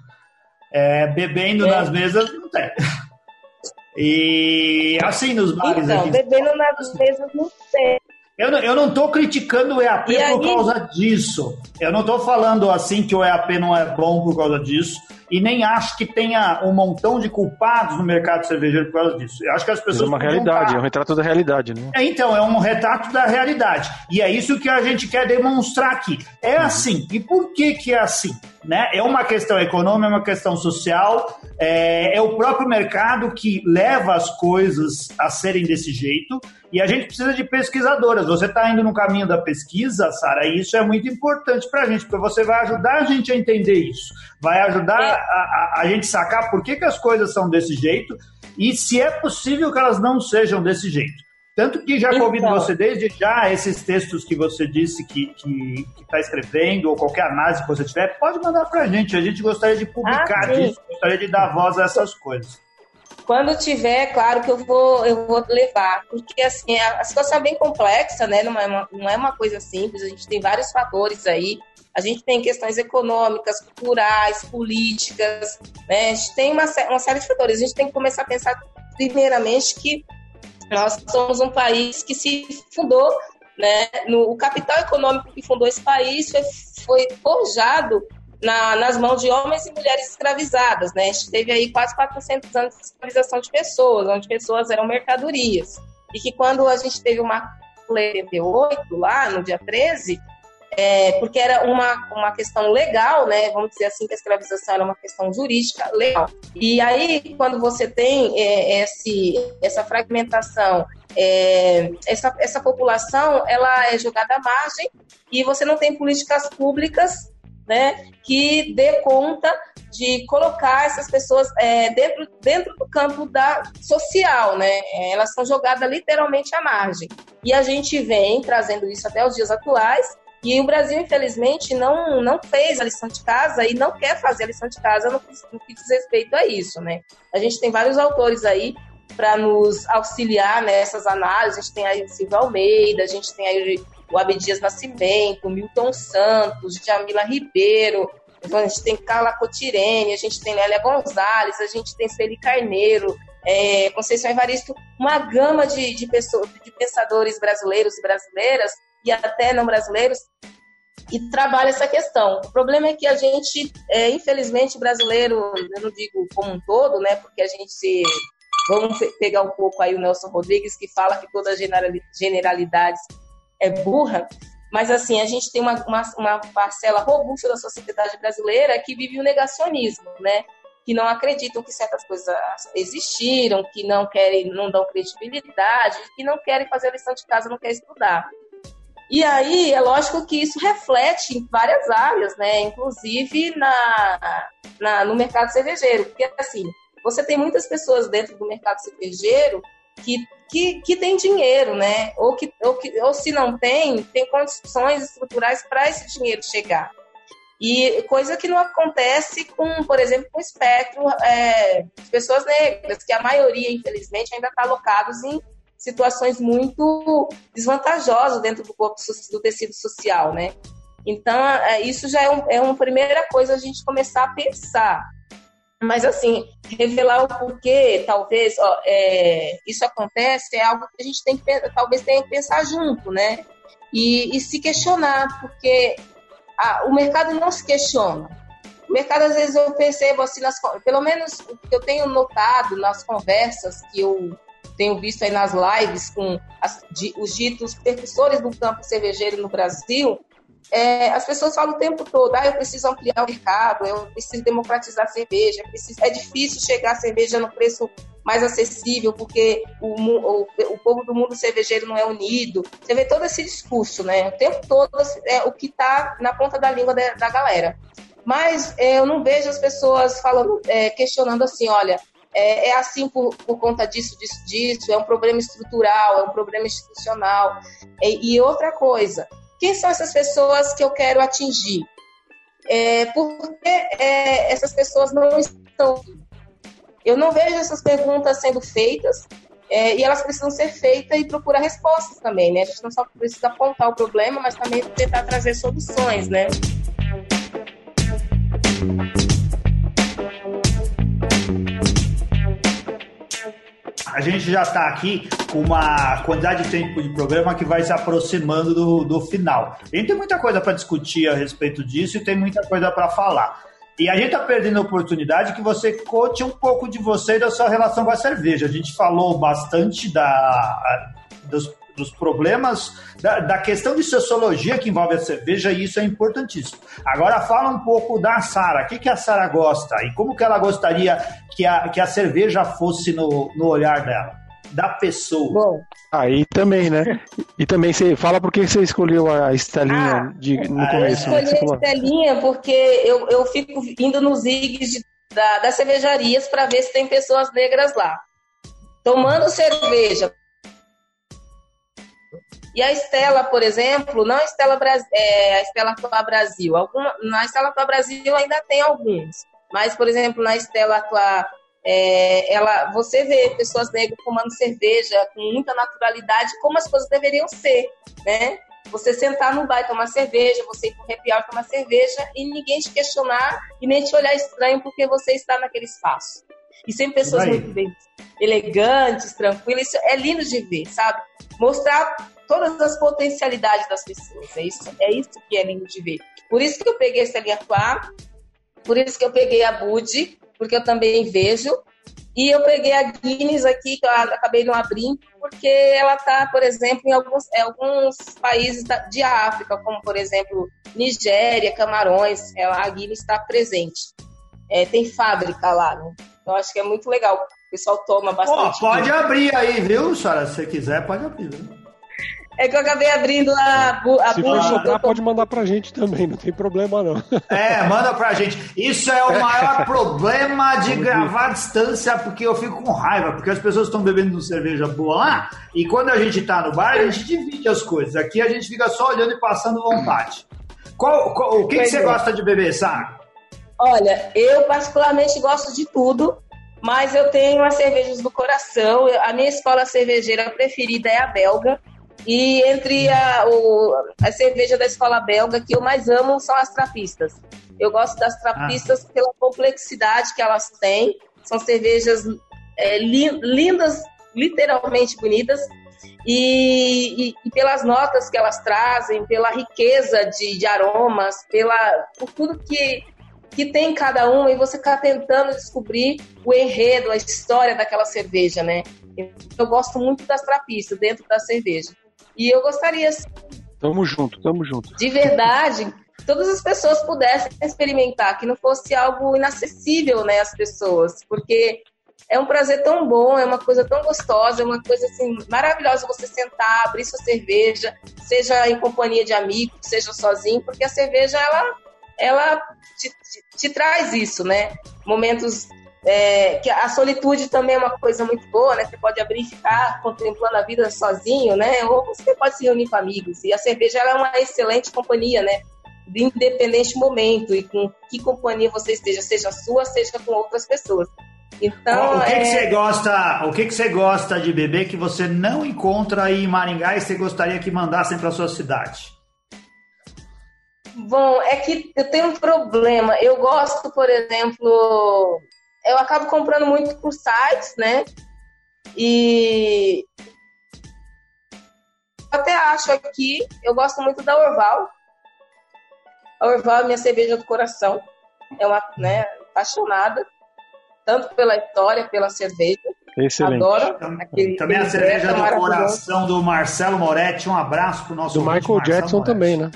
É, bebendo é. nas mesas, não tem. E assim nos bares então, aqui. bebendo nas mesas não tem. Eu não, eu não tô criticando o EAP e por aí? causa disso. Eu não tô falando assim que o EAP não é bom por causa disso e nem acho que tenha um montão de culpados no mercado cervejeiro por causa disso. Eu acho que as pessoas. É uma realidade, é um retrato da realidade, né? É, então, é um retrato da realidade. E é isso que a gente quer demonstrar aqui. É uhum. assim. E por que, que é assim? Né? É uma questão econômica, é uma questão social, é, é o próprio mercado que leva as coisas a serem desse jeito. E a gente precisa de pesquisadoras. Você está indo no caminho da pesquisa, Sara, e isso é muito importante para a gente, porque você vai ajudar a gente a entender isso. Vai ajudar é. a, a, a, gente sacar por que, que as coisas são desse jeito e se é possível que elas não sejam desse jeito. Tanto que já convido então, você desde já, esses textos que você disse que está escrevendo, ou qualquer análise que você tiver, pode mandar para a gente. A gente gostaria de publicar ah, disso, gostaria de dar voz a essas coisas. Quando tiver, claro que eu vou, eu vou levar, porque assim, a, a situação é bem complexa, né? Não é, uma, não é uma coisa simples, a gente tem vários fatores aí. A gente tem questões econômicas, culturais, políticas, né? A gente tem uma, uma série de fatores. A gente tem que começar a pensar, primeiramente, que nós somos um país que se fundou, né? No, o capital econômico que fundou esse país foi, foi forjado na, nas mãos de homens e mulheres escravizadas, né? A gente teve aí quase 400 anos de escravização de pessoas, onde pessoas eram mercadorias. E que quando a gente teve uma lei 88, lá no dia 13, é, porque era uma, uma questão legal, né? Vamos dizer assim, que a escravização era uma questão jurídica legal. E aí, quando você tem é, esse, essa fragmentação, é, essa, essa população, ela é jogada à margem e você não tem políticas públicas né, que dê conta de colocar essas pessoas é, dentro, dentro do campo da social, né? Elas são jogadas literalmente à margem. E a gente vem trazendo isso até os dias atuais. E o Brasil, infelizmente, não, não fez a lição de casa e não quer fazer a lição de casa no, no que diz respeito a isso, né? A gente tem vários autores aí para nos auxiliar nessas análises. A gente tem aí o Silvio Almeida, a gente tem aí o Abdias Nascimento, Milton Santos, Jamila Ribeiro, a gente tem Carla Cotirene, a gente tem Lélia Gonzalez, a gente tem Feli Carneiro, é, Conceição Evaristo, uma gama de, de, pessoas, de pensadores brasileiros e brasileiras, e até não brasileiros, e trabalha essa questão. O problema é que a gente, é, infelizmente, brasileiro, eu não digo como um todo, né, porque a gente se. Vamos pegar um pouco aí o Nelson Rodrigues, que fala que toda generalidade é burra, mas, assim, a gente tem uma, uma, uma parcela robusta da sociedade brasileira que vive o negacionismo, né? Que não acreditam que certas coisas existiram, que não querem, não dão credibilidade, que não querem fazer a lição de casa, não querem estudar. E aí, é lógico que isso reflete em várias áreas, né? Inclusive na, na, no mercado cervejeiro. Porque, assim, você tem muitas pessoas dentro do mercado cervejeiro que que, que tem dinheiro, né? Ou, que, ou, que, ou se não tem, tem condições estruturais para esse dinheiro chegar. E coisa que não acontece com, por exemplo, com o espectro é, de pessoas negras, que a maioria, infelizmente, ainda está alocados em situações muito desvantajosas dentro do corpo do tecido social, né? Então, é, isso já é, um, é uma primeira coisa a gente começar a pensar. Mas, assim, revelar o porquê, talvez, ó, é, isso acontece, é algo que a gente tem que, talvez, tenha que pensar junto, né? E, e se questionar, porque a, o mercado não se questiona. O mercado, às vezes, eu percebo, assim, nas, pelo menos o que eu tenho notado nas conversas que eu tenho visto aí nas lives com as, os ditos percussores do campo cervejeiro no Brasil, é, as pessoas falam o tempo todo, ah, eu preciso ampliar o mercado, eu preciso democratizar a cerveja, preciso... é difícil chegar a cerveja no preço mais acessível, porque o, o, o, povo do mundo cervejeiro não é unido. Você vê todo esse discurso, né? O tempo todo é o que está na ponta da língua da, da galera. Mas é, eu não vejo as pessoas falando, é, questionando assim, olha, é, é assim por, por, conta disso, disso, disso, é um problema estrutural, é um problema institucional. e, e outra coisa, quem são essas pessoas que eu quero atingir? É, porque é, essas pessoas não estão. Eu não vejo essas perguntas sendo feitas é, e elas precisam ser feitas e procurar respostas também, né? A gente não só precisa apontar o problema, mas também tentar trazer soluções, né? A gente já está aqui com uma quantidade de tempo de programa que vai se aproximando do, do final. A gente tem muita coisa para discutir a respeito disso e tem muita coisa para falar. E a gente está perdendo a oportunidade que você conte um pouco de você e da sua relação com a cerveja. A gente falou bastante da, dos dos problemas, da, da, questão de sociologia que envolve a cerveja, e isso é importantíssimo. Agora fala um pouco da Sara. O que, que a Sara gosta e como que ela gostaria que a, que a cerveja fosse no, no olhar dela? Da pessoa. Bom, aí também, né? E também você fala por que você escolheu a estelinha ah, de, no ah, começo. Eu né? escolhi a estelinha porque eu, eu fico indo nos IGs da, das cervejarias para ver se tem pessoas negras lá. Tomando cerveja, e a Estela, por exemplo, não a Estela, é, a Estela Atuar Brasil. Alguma, na Estela Atuar Brasil ainda tem alguns. Mas, por exemplo, na Estela Atuar, é, ela, você vê pessoas negras tomando cerveja com muita naturalidade, como as coisas deveriam ser, né? Você sentar no bar e tomar cerveja, você ir para o happy hour tomar cerveja e ninguém te questionar e nem te olhar estranho porque você está naquele espaço. E sempre pessoas muito bem elegantes, tranquilas. Isso é lindo de ver, sabe? Mostrar todas as potencialidades das pessoas. É isso, é isso que é lindo de ver. Por isso que eu peguei essa linha Aquá, por isso que eu peguei a Bud, porque eu também vejo. E eu peguei a Guinness aqui, que eu acabei não abrindo, porque ela está, por exemplo, em alguns, em alguns países de África, como, por exemplo, Nigéria, Camarões, ela, a Guinness está presente. É, tem fábrica lá, né? Eu acho que é muito legal. O pessoal toma bastante. Pode abrir aí, viu, senhora? Se você quiser, pode abrir. Viu? É que eu acabei abrindo a, a Se for sobrar, pode mandar pra gente também, não tem problema não. É, manda pra gente. Isso é o maior problema de gravar à distância, porque eu fico com raiva, porque as pessoas estão bebendo cerveja boa lá, e quando a gente tá no bar, a gente divide as coisas. Aqui a gente fica só olhando e passando vontade. Qual, qual o que, que você é. gosta de beber, Sara? Olha, eu particularmente gosto de tudo, mas eu tenho as cervejas do coração. A minha escola cervejeira preferida é a belga. E entre a, o, a cerveja da escola belga que eu mais amo são as trapistas. Eu gosto das trapistas ah. pela complexidade que elas têm. São cervejas é, li, lindas, literalmente bonitas, e, e, e, pelas notas que elas trazem, pela riqueza de, de aromas, pela, por tudo que, que tem cada uma, e você está tentando descobrir o enredo, a história daquela cerveja, né? Eu gosto muito das trapistas dentro da cerveja. E eu gostaria. Tamo junto, tamo junto. De verdade, todas as pessoas pudessem experimentar, que não fosse algo inacessível, né, às pessoas, porque é um prazer tão bom, é uma coisa tão gostosa, é uma coisa assim maravilhosa você sentar, abrir sua cerveja, seja em companhia de amigos, seja sozinho, porque a cerveja ela ela te, te, te traz isso, né? Momentos é, que a solitude também é uma coisa muito boa, né? Você pode abrir e ficar contemplando a vida sozinho, né? Ou você pode se reunir com amigos. E a cerveja é uma excelente companhia, né? De independente momento e com que companhia você esteja, seja sua, seja com outras pessoas. Então, o que, é... que você gosta? O que, que você gosta de beber que você não encontra aí em Maringá e você gostaria que mandassem para sua cidade? Bom, é que eu tenho um problema. Eu gosto, por exemplo, eu acabo comprando muito por sites, né? E até acho aqui, eu gosto muito da Orval. A Orval é minha cerveja do coração. É uma, né, apaixonada tanto pela história, pela cerveja. Excelente. Adoro. Também a cerveja do coração do Marcelo Moretti. Um abraço pro nosso Do Michael Jackson Moretti. também, né?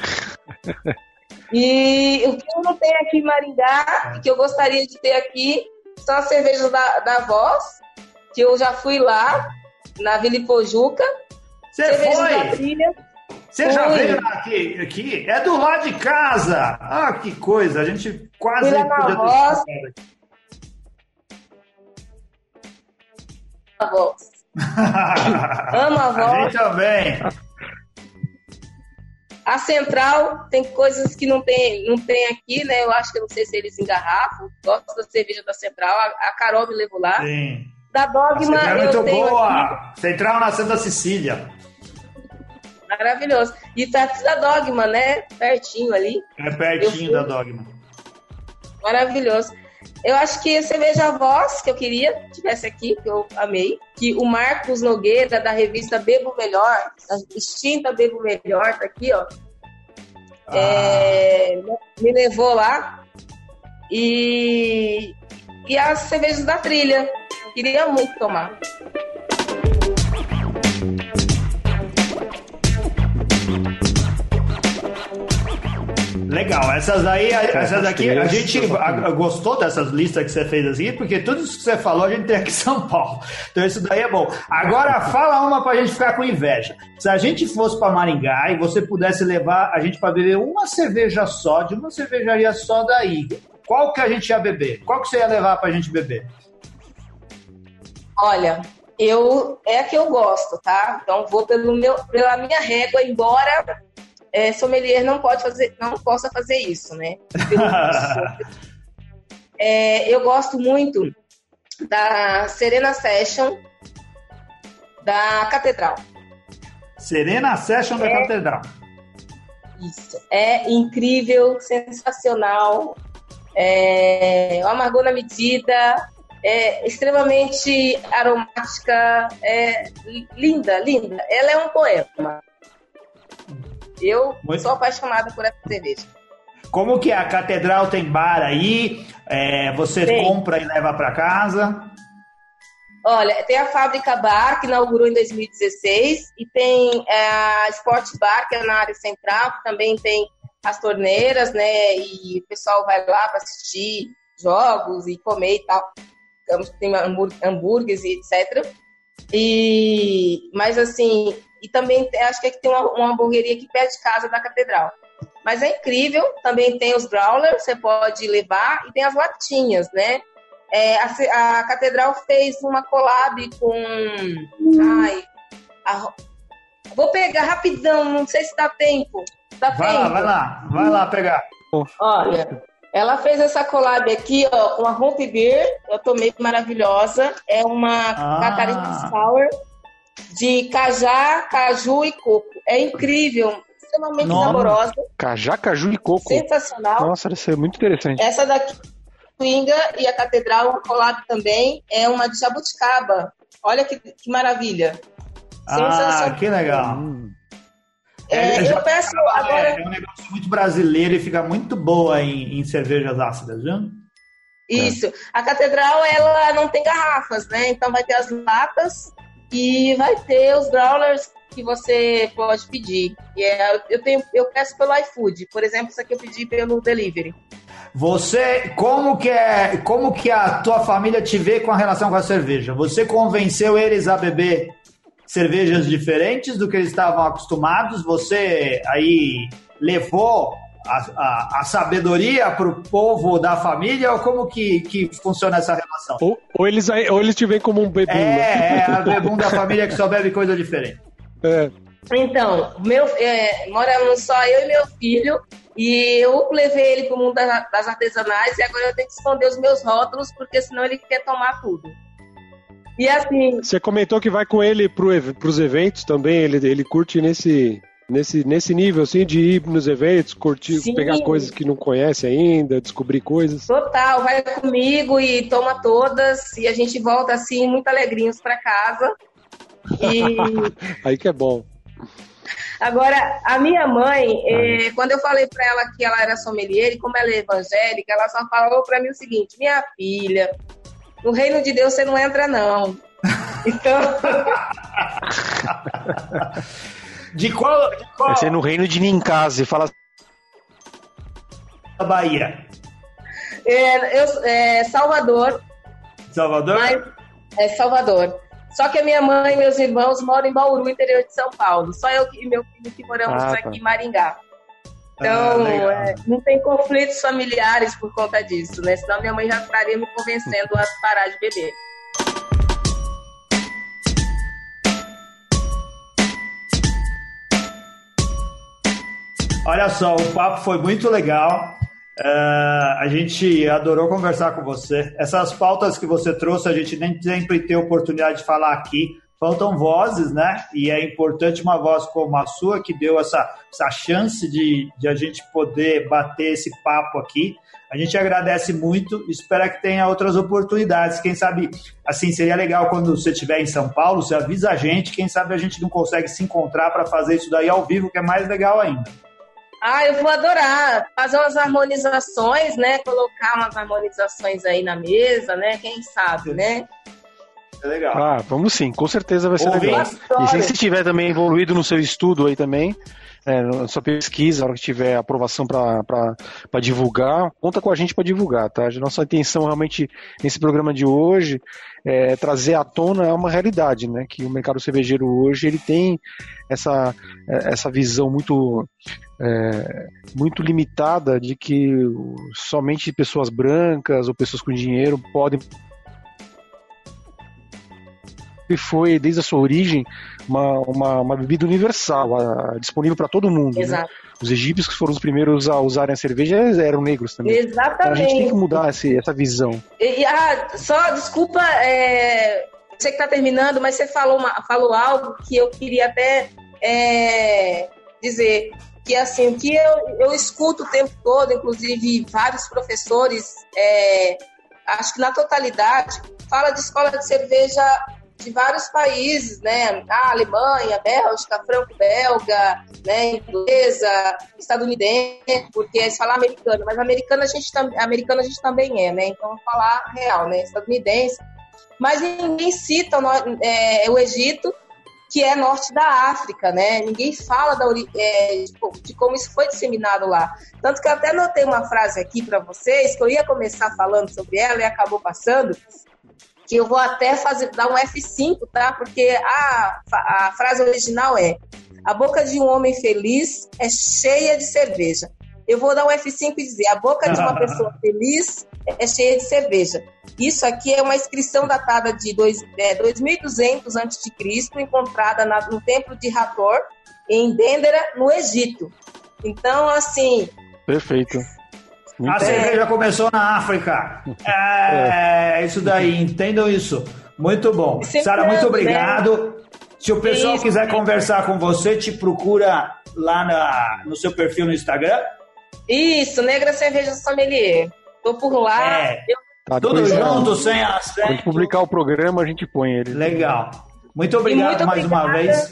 E o que eu não tenho aqui em Maringá, que eu gostaria de ter aqui, são as cervejas da, da Voz, que eu já fui lá, na Vila Ipojuca. Você foi? Você já veio aqui, aqui? É do lado de casa. Ah, que coisa. A gente quase fui lá na podia Voz, a voz. Amo a voz. A gente também. A central tem coisas que não tem, não tem aqui, né? Eu acho que eu não sei se eles engarrafam. Gosto da cerveja da central. A, a Carol me levou lá. Sim. Da Dogma. A é muito boa. Aqui. Central na Santa Cecília. Maravilhoso. E perto da Dogma, né? Pertinho ali. É pertinho da Dogma. Maravilhoso. Eu acho que a cerveja voz que eu queria que tivesse aqui, que eu amei, que o Marcos Nogueira, da revista Bebo Melhor, da extinta Bebo Melhor, tá aqui, ó. Ah. É, me levou lá. E, e as cervejas da trilha. Queria muito tomar. Legal, essas aí, essas daqui, a gente gostou dessas listas que você fez aqui, porque tudo isso que você falou a gente tem aqui em São Paulo. Então isso daí é bom. Agora fala uma pra gente ficar com inveja. Se a gente fosse para Maringá e você pudesse levar a gente para beber uma cerveja só, de uma cervejaria só daí, qual que a gente ia beber? Qual que você ia levar pra gente beber? Olha, eu é a que eu gosto, tá? Então vou pelo meu, pela minha régua, embora é, sommelier não pode fazer, não possa fazer isso, né? é, eu gosto muito da Serena Session da Catedral. Serena Session da é, Catedral. Isso. É incrível, sensacional. É, uma amargor na medida, é extremamente aromática, é linda, linda. Ela é um poema. Eu Muito... sou apaixonada por essa cerveja. Como que é? A catedral tem bar aí? É, você tem. compra e leva para casa? Olha, tem a Fábrica Bar, que inaugurou em 2016, e tem é, a Sport Bar, que é na área central, que também tem as torneiras, né? E o pessoal vai lá para assistir jogos e comer e tal. Tem hambúrgueres e etc. E, mas assim, e também acho que aqui tem uma, uma hamburgueria aqui perto de casa da catedral. Mas é incrível, também tem os growlers, você pode levar, e tem as latinhas, né? É, a, a, catedral fez uma collab com. Ai, a, vou pegar rapidão, não sei se dá tempo. Dá vai tempo. lá, vai lá, vai lá pegar. Olha, ela fez essa collab aqui, ó, com a Hope Beer, eu tomei maravilhosa. É uma ah. Catarina Sour de cajá, caju e coco. É incrível, extremamente Nossa. saborosa. Cajá, caju e coco. Sensacional. Nossa, deve é muito interessante. Essa daqui, Twinga e a Catedral, uma collab também, é uma de jabuticaba. Olha que, que maravilha. Ah, que legal. Hum. É, é, eu peço agora... É um negócio muito brasileiro e fica muito boa em, em cervejas ácidas, viu? Isso. A catedral, ela não tem garrafas, né? Então vai ter as latas e vai ter os growlers que você pode pedir. E é, eu, tenho, eu peço pelo iFood. Por exemplo, isso aqui eu pedi pelo delivery. Você, como que é, como que a tua família te vê com a relação com a cerveja? Você convenceu eles a beber cervejas diferentes do que eles estavam acostumados? Você aí levou a, a, a sabedoria para o povo da família ou como que, que funciona essa relação? Ou, ou, eles, ou eles te veem como um bebum. É, é a bebum da família que só bebe coisa diferente. É. Então, meu, é, moramos só eu e meu filho, e eu levei ele para o mundo das artesanais, e agora eu tenho que esconder os meus rótulos, porque senão ele quer tomar tudo. E assim. Você comentou que vai com ele para os eventos também, ele, ele curte nesse, nesse, nesse nível, assim, de ir nos eventos, curtir, Sim. pegar coisas que não conhece ainda, descobrir coisas. Total, vai comigo e toma todas, e a gente volta, assim, muito alegrinhos para casa. E... Aí que é bom. Agora, a minha mãe, é, quando eu falei para ela que ela era sommelier, e como ela é evangélica, ela só falou para mim o seguinte: minha filha, no reino de Deus você não entra, não. Então. de qual. De qual... Vai ser no reino de Ninkasi, fala. Da Bahia. É, eu, é, Salvador. Salvador? Mas, é Salvador. Só que a minha mãe e meus irmãos moram em Bauru, interior de São Paulo. Só eu e meu filho que moramos ah, tá. aqui em Maringá. Então, ah, é, não tem conflitos familiares por conta disso, né? Senão minha mãe já estaria me convencendo a parar de beber. Olha só, o papo foi muito legal. Uh, a gente adorou conversar com você. Essas pautas que você trouxe, a gente nem sempre tem oportunidade de falar aqui. Faltam vozes, né? E é importante uma voz como a sua, que deu essa, essa chance de, de a gente poder bater esse papo aqui. A gente agradece muito, espera que tenha outras oportunidades. Quem sabe, assim, seria legal quando você estiver em São Paulo, você avisa a gente. Quem sabe a gente não consegue se encontrar para fazer isso daí ao vivo, que é mais legal ainda. Ah, eu vou adorar fazer umas harmonizações, né? Colocar umas harmonizações aí na mesa, né? Quem sabe, né? É legal. Ah, vamos sim, com certeza vai ser legal. E se você estiver também envolvido no seu estudo aí também, é, na sua pesquisa, na hora que tiver aprovação para divulgar, conta com a gente para divulgar, tá? A nossa intenção realmente nesse programa de hoje é trazer à tona uma realidade, né? Que o mercado cervejeiro hoje ele tem essa, essa visão muito é, muito limitada de que somente pessoas brancas ou pessoas com dinheiro podem foi desde a sua origem uma, uma, uma bebida universal, a, disponível para todo mundo. Né? Exato. Né? Os egípcios que foram os primeiros a usarem a cerveja eram negros também. Exatamente. Então a gente tem que mudar esse, essa visão. E, ah, só, desculpa, é, você que está terminando, mas você falou, uma, falou algo que eu queria até é, dizer que assim o que eu, eu escuto o tempo todo, inclusive vários professores, é, acho que na totalidade, fala de escola de cerveja de vários países, né? A Alemanha, Bélgica, franco-belga, né? inglesa, estadunidense, porque eles falam americano, mas americano a gente, americano a gente também é, né? Então, falar real, né? Estadunidense. Mas ninguém cita é, o Egito, que é norte da África, né? Ninguém fala da, é, de, de, como isso foi disseminado lá. Tanto que eu até notei uma frase aqui para vocês, que eu ia começar falando sobre ela e acabou passando, que eu vou até fazer dar um F5, tá? Porque a, a frase original é: a boca de um homem feliz é cheia de cerveja. Eu vou dar um F5 e dizer: a boca de uma pessoa feliz é cheia de cerveja. Isso aqui é uma inscrição datada de dois, é, 2200 a.C., encontrada na, no templo de Hathor, em Dendera, no Egito. Então, assim. Perfeito. A cerveja começou na África. É, é, isso daí, entendam isso. Muito bom. Sara, muito obrigado. Se o pessoal isso, quiser conversar com você, te procura lá na, no seu perfil no Instagram. Isso, Negra Cerveja Sommelier. Tô por lá. É. Eu... Tá, Tudo junto, sem acesso. Quando publicar o programa, a gente põe ele. Legal. Muito obrigado muito mais obrigada. uma vez.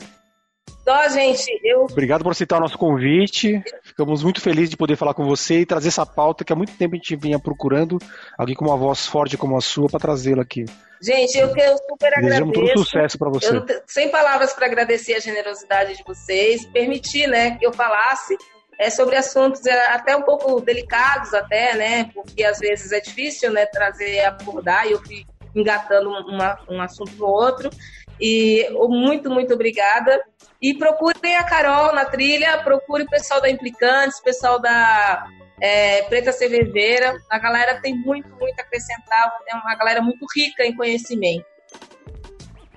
Só, gente, eu. Obrigado por aceitar o nosso convite. Ficamos muito felizes de poder falar com você e trazer essa pauta que há muito tempo a gente vinha procurando alguém com uma voz forte como a sua para trazê-la aqui. Gente, eu que eu super Desejamos agradeço. todo sucesso para você. Eu, sem palavras para agradecer a generosidade de vocês, permitir, né, que eu falasse é, sobre assuntos é, até um pouco delicados até, né? Porque às vezes é difícil, né, trazer, abordar, e eu fui engatando uma, um assunto no outro. E muito, muito obrigada. E procurem a Carol na trilha, procure o pessoal da Implicantes, o pessoal da é, Preta Cervejeira. A galera tem muito, muito a acrescentar, é uma galera muito rica em conhecimento.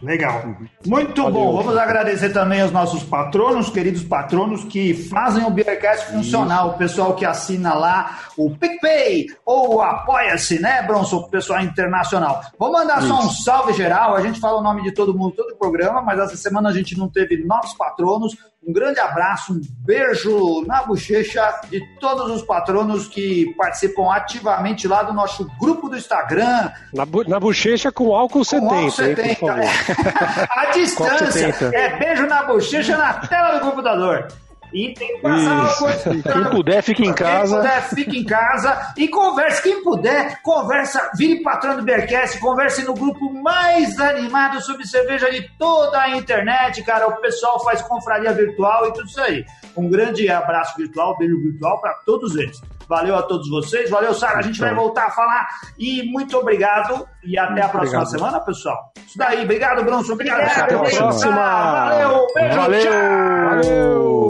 Legal. Muito Valeu. bom. Vamos agradecer também aos nossos patronos, queridos patronos, que fazem o Beercast funcionar. O pessoal que assina lá o PicPay ou o Apoia-se, né, Bronson? O pessoal internacional. Vou mandar Isso. só um salve geral. A gente fala o nome de todo mundo todo o programa, mas essa semana a gente não teve novos patronos. Um grande abraço, um beijo na bochecha de todos os patronos que participam ativamente lá do nosso grupo do Instagram. Na, bu na bochecha com álcool 70, álcool 70 hein, por favor. A distância é beijo na bochecha na tela do computador. E tem que passar uma coisa. Quem puder, fique em casa. Quem puder, fique em casa e converse. Quem puder, conversa, vire patrão do Bearcast, converse no grupo mais animado sobre cerveja de toda a internet, cara. O pessoal faz confraria virtual e tudo isso aí. Um grande abraço virtual, beijo virtual para todos eles. Valeu a todos vocês. Valeu, Sara. A gente vai voltar a falar. E muito obrigado. E até muito a próxima obrigado. semana, pessoal. Isso daí. Obrigado, Bronson. Obrigado, Até a próxima. Valeu. Beijo. Valeu. Tchau. Valeu.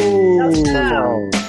tchau. tchau.